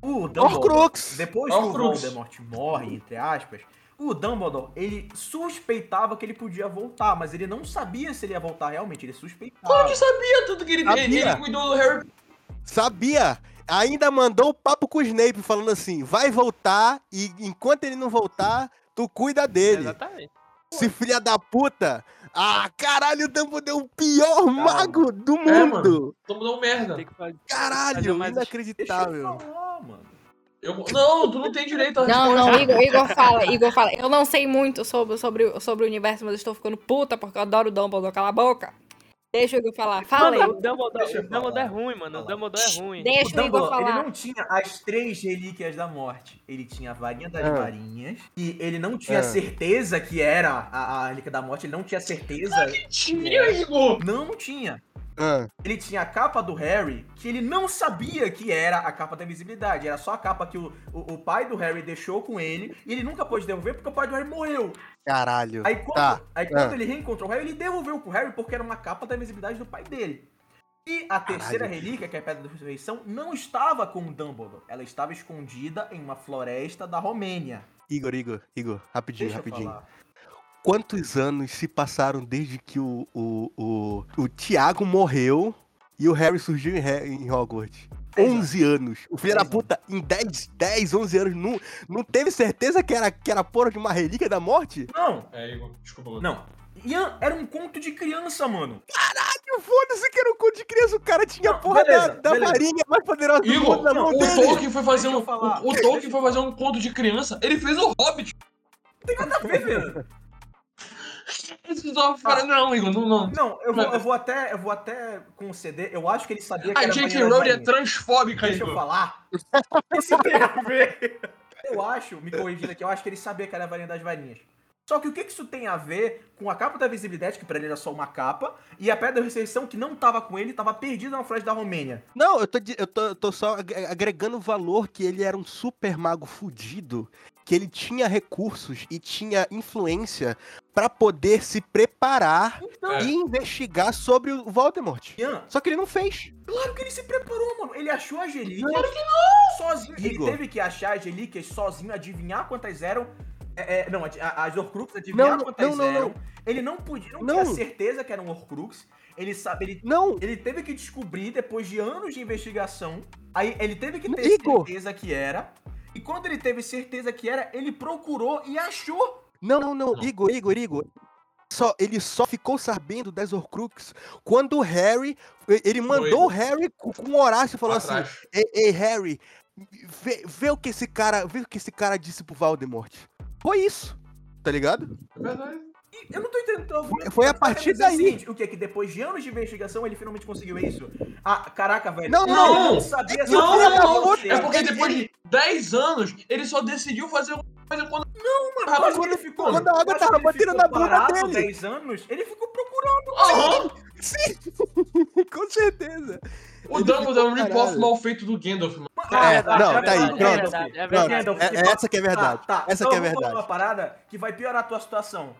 O Dumbledore, depois que o. Voldemort morre, entre aspas, o Dumbledore, ele suspeitava que ele podia voltar, mas ele não sabia se ele ia voltar realmente, ele suspeitava. Claro que sabia tudo que ele, Sabia. ele, ele cuidou do Harry. Sabia? Ainda mandou o papo com o Snape falando assim, vai voltar e enquanto ele não voltar, tu cuida dele. Exatamente. Se filha da puta! Ah, caralho, o Dumbledore é o pior mago do É, mundo! É um merda. Tem que fazer. Caralho, Fazer mais- Deixa eu inacreditável. falar, mano. Eu- não, tu não tem direito a Não, não, Igor, Igor fala, Igor fala. Eu não sei muito sobre, sobre, o- sobre o universo, mas eu estou ficando puta porque eu adoro o Dumbledore. Cala a boca. Deixa o Igor falar. Fala aí. O Dumbledore, o Dumbledore é ruim, mano. O Fala. Dumbledore é ruim. Deixa o Igor Dumbledore, ele falar. não tinha as três relíquias da morte. Ele tinha a varinha das Ah. varinhas. E ele não tinha Ah. certeza que era a, a relíquia da morte. Ele não tinha certeza. Tinha, Igor. Não, não tinha. Ah, ele tinha a capa do Harry, que ele não sabia que era a capa da invisibilidade. Era só a capa que o, o, o pai do Harry deixou com ele, e ele nunca pôde devolver porque o pai do Harry morreu. caralho. Aí quando, Tá. aí quando ah. ele reencontrou o Harry, ele devolveu pro Harry porque era uma capa da invisibilidade do pai dele. E a terceira relíquia, que é a Pedra da Ressurreição, não estava com o Dumbledore. Ela estava escondida em uma floresta da Romênia. Igor, Igor, Igor, rapidinho, Deixa rapidinho. Quantos anos se passaram desde que o, o, o, o Tiago morreu e o Harry surgiu em, em Hogwarts? Dez 11 anos. O filho da puta, em 10, 10, 11 anos, não, não teve certeza que era, que era porra de uma relíquia da morte? Não, É, Igor, desculpa. Não. Ian, era um conto de criança, mano. Que Foda-se que era um conto de criança, o cara tinha a Não, porra beleza, da, da beleza. varinha mais poderosa do Igor, mundo na mão O dele. Tolkien foi fazer um. O, o Tolkien foi fazer um conto de criança. Ele fez o Hobbit. Nada a ver, velho. Fala- Não, Igor, não. não. Não, eu vou, eu vou até, eu vou até conceder. Eu acho que ele sabia que A era J.K. Rowling é transfóbica, Deixa eu Igor. falar. Isso tem a ver. Eu acho, me corrigindo aqui, eu acho que ele sabia que era a varinha das varinhas. Só que o que isso tem a ver com a capa da visibilidade, que pra ele era só uma capa, e a pedra da ressurreição que não tava com ele, tava perdida na floresta da Romênia. Não, eu tô, eu tô, eu tô só ag- agregando o valor que ele era um super mago fudido, que ele tinha recursos e tinha influência pra poder se preparar Então, É. e investigar sobre o Voldemort. Ian, Só que ele não fez. claro que ele se preparou, mano. Ele achou as relíquias. Claro que não! Sozinho. Ele Igor. teve que achar as relíquias sozinho, adivinhar quantas eram. É, é, não, a- a- as Horcruxes, adivinhar Não, quantas não, não, eram. não. Ele não podia, não, Não. tinha certeza que eram Horcrux. Ele sabe, ele Não, Ele teve que descobrir depois de anos de investigação. Aí ele teve que ter Igor. certeza que era. E quando ele teve certeza que era, ele procurou e achou. não, não, não. Igor, Igor, Igor. Só, ele só ficou sabendo das Horcrux quando o Harry. Ele mandou o Harry com o Horácio e falou assim. Ei, ei, Harry, vê, vê o que esse cara. Vê o que esse cara disse pro Voldemort. Foi isso. Tá ligado? É verdade. Eu não tô entendendo. Foi a partir daí. seguinte, o que? Que depois de anos de investigação ele finalmente conseguiu isso? Ah, caraca, velho. Não, não. não sabia Não, não, não. É porque depois de 10 anos, ele só decidiu fazer uma coisa quando. Não, mano, Rapaz, quando ele ficou. quando a água tava que batendo na bunda dele. 10 anos, ele ficou procurando. Aham. Sim, [LAUGHS] com certeza. O Dumbledore é um rip-off mal feito do Gandalf, mano. Ah, É, tá, não, tá tá aí, pronto. É verdade, é verdade. É- que essa que é verdade. Tá, tá. Essa então que é eu vou falar verdade. uma parada que vai piorar a tua situação.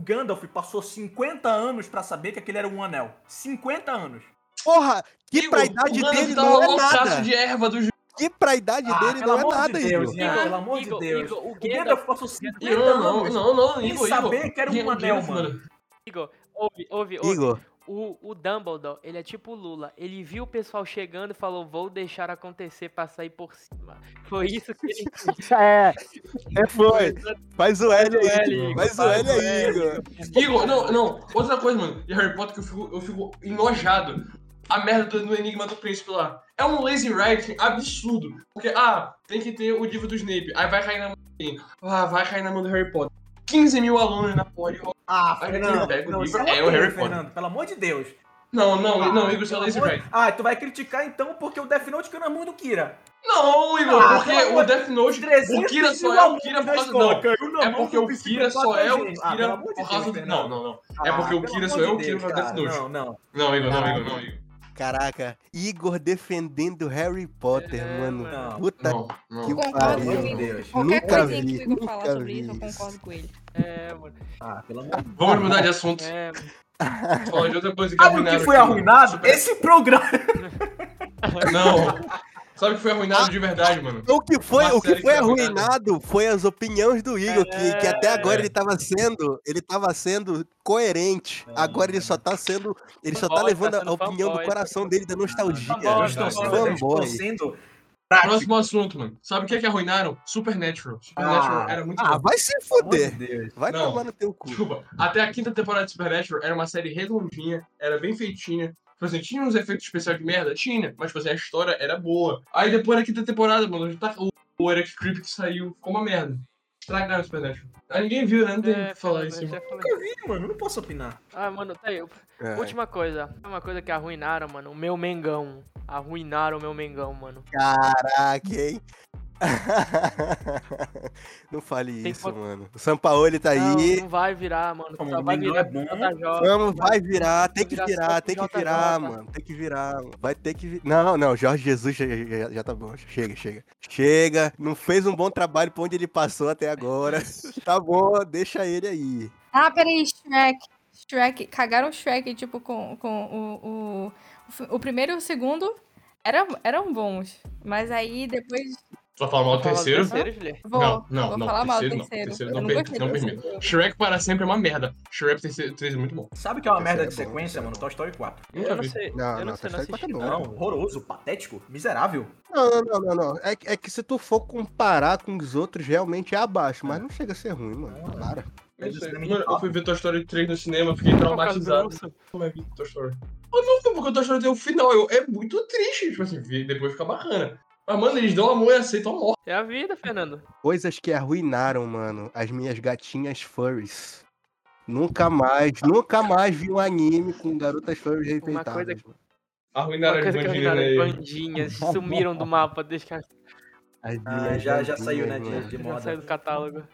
O Gandalf passou 50 anos pra saber que aquele era um anel. 50 anos. Porra, que pra idade o dele tava não é nada. de erva do Que pra idade Ah, dele não é amor de nada, Deus, Igor. Pelo amor de Igor, Deus. Igor, o o Gandalf- Gandalf passou 50 Não, não, anos. não, não, Ele Igor, saber que era um anel, mano. mano. Igor, ouve, ouve, ouve. Igor, O, o Dumbledore, ele é tipo o Lula. Ele viu o pessoal chegando e falou: Vou deixar acontecer pra sair por cima. Foi isso que ele [LAUGHS] fez. é, é foi. Faz o L aí. Faz o L aí. Igor. Igor, não, não. Outra coisa, mano. De Harry Potter que eu fico, eu fico enojado. A merda do, do Enigma do Príncipe lá. É um lazy writing absurdo. Porque, ah, tem que ter o livro do Snape. Aí vai cair na mão? Ah, vai cair na mão do Harry Potter. 15 mil alunos na de Ah, Fernando, pega o livro, é é o Harry Potter. Fernando, pelo amor de Deus. Não, não, Ah, não, Igor, isso é lazy amor-. Ah, tu vai criticar então porque o Death Note caiu na mão do Kira. Não, Igor, Ah, porque o Death Note. 300 O Kira só é o Kira por causa. Não, é porque o Kira só é o. Ah, Kira por causa. Não, não, não. É Ah, porque o Kira só é o Kira Deus, por causa do cara, Death Note. Não, não. Não, Igor, não, Igor, não, Igor. Caraca, Igor defendendo Harry Potter, É, mano. mano. Puta Não, não. que Concordo pariu. com. Deus. Qualquer Nunca coisinha vi, que o Igor falar nunca sobre vi isso, eu concordo com ele. É, mano. Ah, pelo amor de. Vamos mudar de assunto. É, de outra coisa que Sabe o que foi aqui, arruinado? Esse programa. Não. [LAUGHS] Sabe o que foi arruinado de verdade, mano? O que foi, Uma o que foi arruinado foi as opiniões do Igor, que, que até agora É. ele tava sendo, ele tava sendo coerente. Agora ele só tá sendo, ele só tá Fanboy, levando tá a opinião do fanboy. coração dele, da nostalgia. Sendo, estão Fanboy. sendo práticos. Próximo assunto, mano. Sabe o que é que arruinaram? Supernatural. Supernatural Ah. era muito Ah, bom. vai se fuder. Vai Não. tomar no teu cu. Desculpa. Até a quinta temporada de Supernatural era uma série redondinha, era bem feitinha. Tipo assim, tinha uns efeitos especiais de merda? Tinha. Mas, tipo assim, a história era boa. Aí depois da quinta temporada, mano, já tá, o, o Eric Kripke saiu, ficou uma merda. Estragaram o Supernatural. Aí ninguém viu, né? Não tem é, que falar isso. Nunca vi, mano. Não posso opinar. Ah, mano, tá aí. É. Última coisa. Uma coisa que arruinaram, mano. O meu Mengão. Arruinaram o meu Mengão, mano. Caraca, hein? [LAUGHS] Não fale Tem isso, que- mano. O Sampaoli tá Não, aí. não vai virar, mano. Como Só o vai virar é bom. JJ. Vamos, vai virar, tem que virar tem que virar, JJ. mano. Tem que virar, mano. Vai ter que vir. Não, não, Jorge Jesus já, já- já tá bom. Chega, chega. Chega. Não fez um bom trabalho pra onde ele passou até agora. [LAUGHS] Tá bom, deixa ele aí. Ah, peraí, Shrek. Shrek. Cagaram o Shrek, tipo, com, com o, o, o primeiro e o segundo eram, eram bons. Mas aí depois. Tu vai falar mal do terceiro? Juliette. Vou, não, não, vou não. falar mal do terceiro, não. terceiro. Terceiro Eu não, não não permito. terceiro. Shrek para sempre é uma merda. Shrek terceiro, terceiro é muito bom. Sabe que é uma merda de Terceiro é bom, sequência, terceiro é mano? Toy Story 4. Nunca Eu não sei. Não, eu não, não sei, não assisti. tá não. bom. Não, horroroso, patético, miserável. Não, não, não, não, não. É, que- é que se tu for comparar com os outros, realmente é abaixo. Mas não chega a ser ruim, mano. Para. Eu É Mano, eu fui ver Toy Story 3 no cinema, fiquei traumatizado. Como é que Toy Story? Oh, não, porque o Toy Story tem o final. Eu, é muito triste, tipo assim, depois fica bacana. Mas, mano, eles dão amor e aceitam a morte. É a vida, Fernando. Coisas que arruinaram, mano, as minhas gatinhas furries. Nunca mais, nunca mais vi um anime com garotas furries Uma coisa respeitadas. que- Arruinaram Uma as coisa arruinaram as aí. bandinhas, sumiram do mapa, deixa que As Ah, já, já saiu, né, de, de já moda. saiu do catálogo.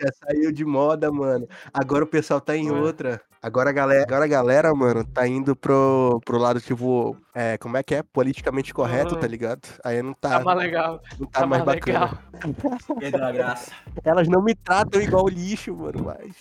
Já saiu de moda, mano. Agora o pessoal tá em outra. Agora a galera, agora a galera, mano, tá indo pro, pro lado, tipo, é, como é que é? Politicamente correto, Uhum. tá ligado? Aí não Tá tá, mais legal. não tá, Tá mais mais bacana. legal. [LAUGHS] Perdeu a graça. Elas não me tratam igual lixo, mano, mas.